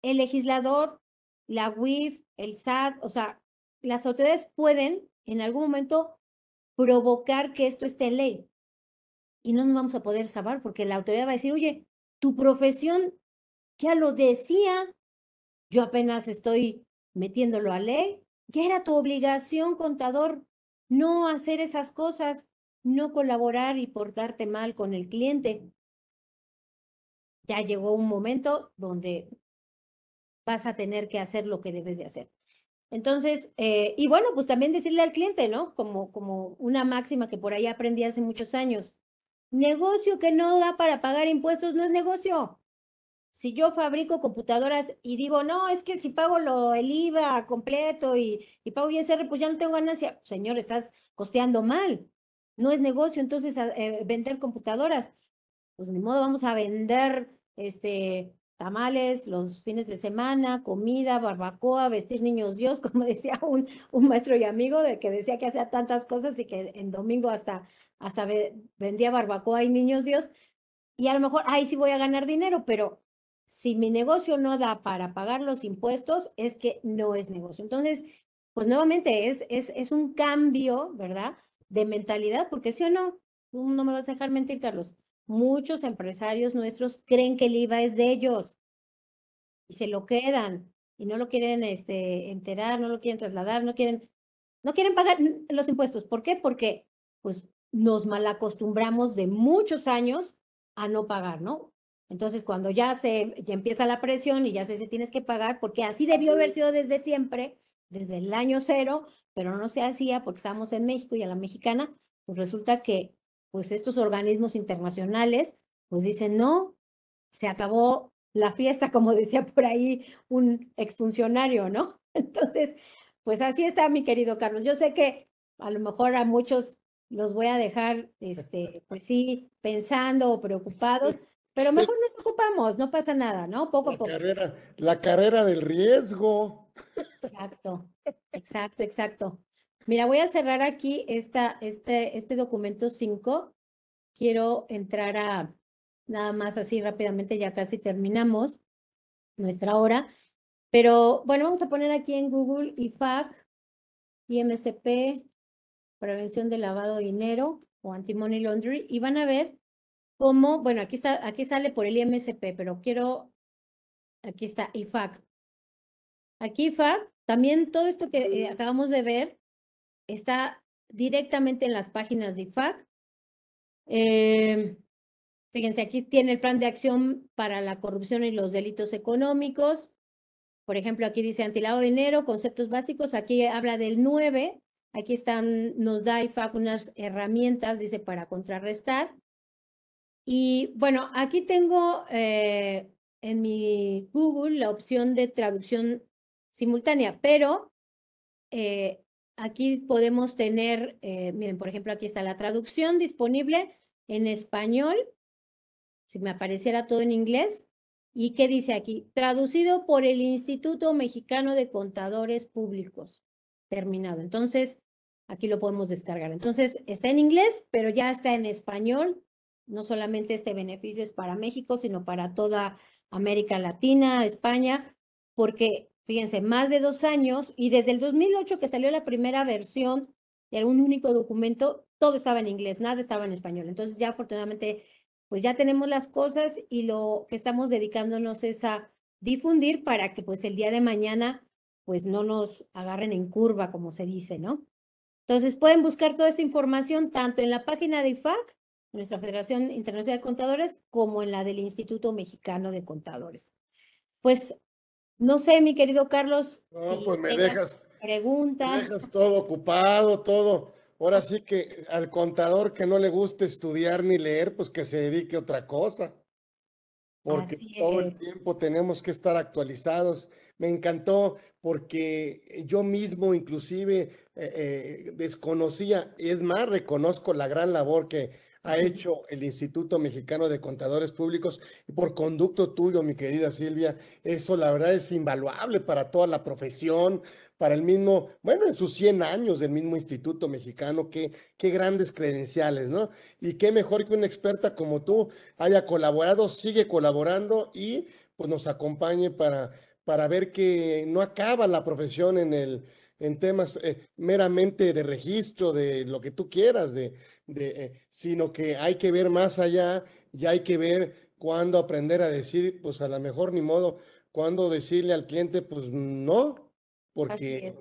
el legislador, la UIF, el SAT, o sea, las autoridades pueden en algún momento provocar que esto esté en ley. Y no nos vamos a poder salvar porque la autoridad va a decir, oye, tu profesión ya lo decía, yo apenas estoy metiéndolo a ley, ya era tu obligación, contador, no hacer esas cosas, no colaborar y portarte mal con el cliente. ya llegó un momento donde vas a tener que hacer lo que debes de hacer. Entonces, eh, y bueno, pues también decirle al cliente, ¿no? Como, como una máxima que por ahí aprendí hace muchos años. Negocio que no da para pagar impuestos no es negocio. Si yo fabrico computadoras y digo, no, es que si pago lo, el IVA completo y, y pago ISR, pues ya no tengo ganancia. Señor, estás costeando mal. No es negocio, entonces, eh, vender computadoras. Pues ni modo, vamos a vender este, tamales los fines de semana, comida, barbacoa, vestir niños Dios, como decía un, un maestro y amigo de que decía que hacía tantas cosas y que en domingo hasta, hasta vendía barbacoa y niños Dios. Y a lo mejor, ahí sí voy a ganar dinero, pero si mi negocio no da para pagar los impuestos, es que no es negocio. Entonces, pues nuevamente es, es, es un cambio, ¿verdad? De mentalidad, porque sí o no, no me vas a dejar mentir, Carlos muchos empresarios nuestros creen que el IVA es de ellos y se lo quedan y no lo quieren este, enterar, no lo quieren trasladar, no quieren, no quieren pagar los impuestos. ¿Por qué? Porque pues nos malacostumbramos de muchos años a no pagar, ¿no? Entonces, cuando ya se ya empieza la presión y ya se, se tienes que pagar, porque así debió haber sido desde siempre, desde el año cero, pero no se hacía porque estamos en México y a la mexicana, pues resulta que pues estos organismos internacionales, pues dicen, no, se acabó la fiesta, como decía por ahí un exfuncionario, ¿no? Entonces, pues así está, mi querido Carlos. Yo sé que a lo mejor a muchos los voy a dejar, este, pues sí, pensando o preocupados, pero mejor nos ocupamos, no pasa nada, ¿no? Poco a poco. Carrera, la carrera del riesgo. Exacto, exacto, exacto. Mira, voy a cerrar aquí esta, este, este documento 5. Quiero entrar a nada más así rápidamente, ya casi terminamos nuestra hora. Pero bueno, vamos a poner aquí en Google IFAC, IMCP, prevención de lavado de dinero o anti-money laundry y van a ver cómo, bueno, aquí está, aquí sale por el IMCP, pero quiero, aquí está IFAC. Aquí IFAC, también todo esto que eh, acabamos de ver está directamente en las páginas de IFAC. Em, fíjense, aquí tiene el plan de acción para la corrupción y los delitos económicos. Por ejemplo, aquí dice antilado de dinero, conceptos básicos. Aquí habla del 9. Aquí están, nos da IFAC unas herramientas, dice, para contrarrestar. Y bueno, aquí tengo eh, en mi Google la opción de traducción simultánea, pero eh, Aquí podemos tener, eh, miren, por ejemplo, aquí está la traducción disponible en español, si me apareciera todo en inglés. ¿Y qué dice aquí? Traducido por el Instituto Mexicano de Contadores Públicos. Terminado. Entonces, aquí lo podemos descargar. Entonces, está en inglés, pero ya está en español. No solamente este beneficio es para México, sino para toda América Latina, España, porque fíjense, más de dos años y desde el 2008 que salió la primera versión de un único documento, todo estaba en inglés, nada estaba en español. Entonces ya afortunadamente, pues ya tenemos las cosas y lo que estamos dedicándonos es a difundir para que pues el día de mañana pues no nos agarren en curva, como se dice, ¿no? Entonces pueden buscar toda esta información tanto en la página de IFAC, nuestra Federación Internacional de Contadores, como en la del Instituto Mexicano de Contadores. Pues no sé, mi querido Carlos. No, pues me dejas. Preguntas. Me dejas todo ocupado, todo. Ahora sí que al contador que no le guste estudiar ni leer, pues que se dedique a otra cosa. Porque todo el tiempo tenemos que estar actualizados. Me encantó porque yo mismo inclusive eh, eh, desconocía, es más, reconozco la gran labor que ha hecho el Instituto Mexicano de Contadores Públicos y por conducto tuyo, mi querida Silvia, eso la verdad es invaluable para toda la profesión, para el mismo, bueno, en sus 100 años del mismo Instituto Mexicano, qué, qué grandes credenciales, ¿no? Y qué mejor que una experta como tú haya colaborado, sigue colaborando y pues nos acompañe para, para ver que no acaba la profesión en el en temas eh, meramente de registro, de lo que tú quieras, de, de, eh, sino que hay que ver más allá y hay que ver cuándo aprender a decir, pues a lo mejor ni modo, cuándo decirle al cliente, pues no, porque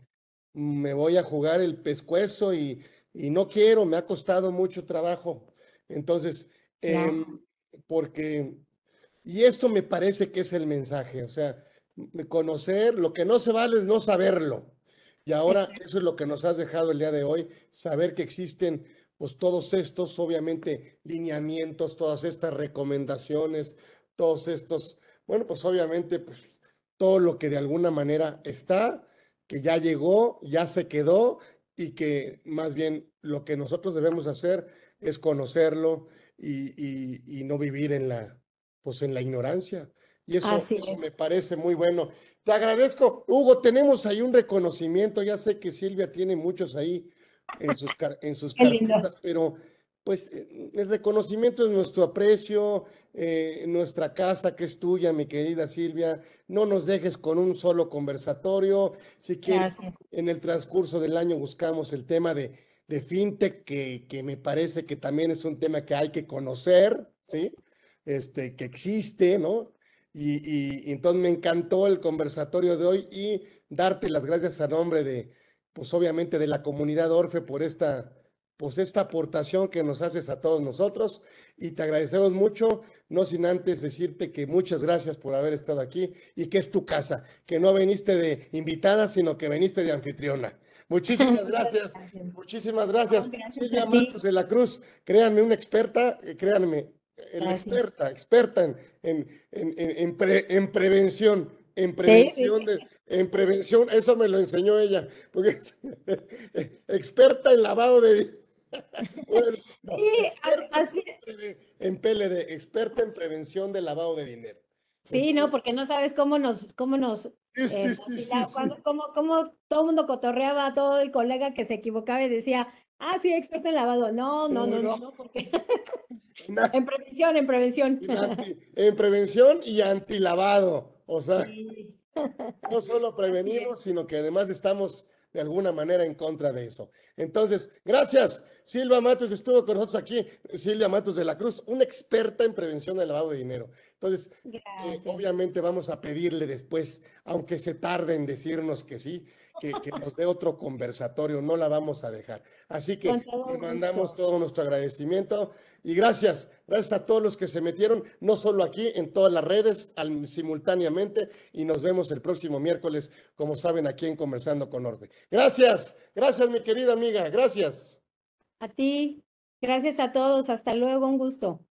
me voy a jugar el pescuezo y, y, no quiero, me ha costado mucho trabajo. Entonces, em, porque Y eso me parece que es el mensaje, o sea, conocer, lo que no se vale es no saberlo. Y ahora eso es lo que nos has dejado el día de hoy, saber que existen pues todos estos, obviamente, lineamientos, todas estas recomendaciones, todos estos, bueno, pues obviamente, pues todo lo que de alguna manera está, que ya llegó, ya se quedó y que más bien lo que nosotros debemos hacer es conocerlo y, y, no vivir en la, pues en la ignorancia. Y eso me parece muy bueno. Te agradezco. Hugo, tenemos ahí un reconocimiento. Ya sé que Silvia tiene muchos ahí en sus, en sus carpetas, pero pues eh, el reconocimiento es nuestro aprecio, eh, nuestra casa que es tuya, mi querida Silvia. No nos dejes con un solo conversatorio. Si quieres, en el transcurso del año buscamos el tema de, de fintech, que, que me parece que también es un tema que hay que conocer, ¿sí? Este, que existe, ¿no? Y, entonces me encantó el conversatorio de hoy y darte las gracias a nombre de, pues obviamente de la comunidad Orfe por esta, pues esta aportación que nos haces a todos nosotros y te agradecemos mucho, no sin antes decirte que muchas gracias por haber estado aquí y que es tu casa, que no veniste de invitada, sino que veniste de anfitriona. Muchísimas gracias, muchísimas gracias. Silvia Matos de la Cruz, créanme, una experta, eh, créanme, la experta, experta en, en, en, en, prevención, en prevención, De, en prevención, eso me lo enseñó ella, porque experta en lavado de... sí, En PLD, experta en prevención de lavado de dinero. Sí, no, porque no sabes cómo nos, cómo nos, sí, sí, sí, sí, cómo, cómo, todo el mundo cotorreaba a todo el colega que se equivocaba y decía, ah, sí, experto en lavado. No, no, no, no, no, porque en prevención, en prevención. En, prevención y antilavado. O sea, no solo prevenimos, sino que además estamos de alguna manera en contra de eso. Entonces, gracias. Silvia Matos estuvo con nosotros aquí, Silvia Matos de la Cruz, una experta en prevención del lavado de dinero. Entonces, eh, obviamente vamos a pedirle después, aunque se tarde en decirnos que sí, que, nos dé otro conversatorio, no la vamos a dejar. Así que le mandamos todo nuestro agradecimiento y gracias, gracias a todos los que se metieron, no solo aquí, en todas las redes simultáneamente y nos vemos el próximo miércoles, como saben, aquí en Conversando con Orbe. Gracias, gracias mi querida amiga, gracias. A ti, gracias a todos, hasta luego, un gusto.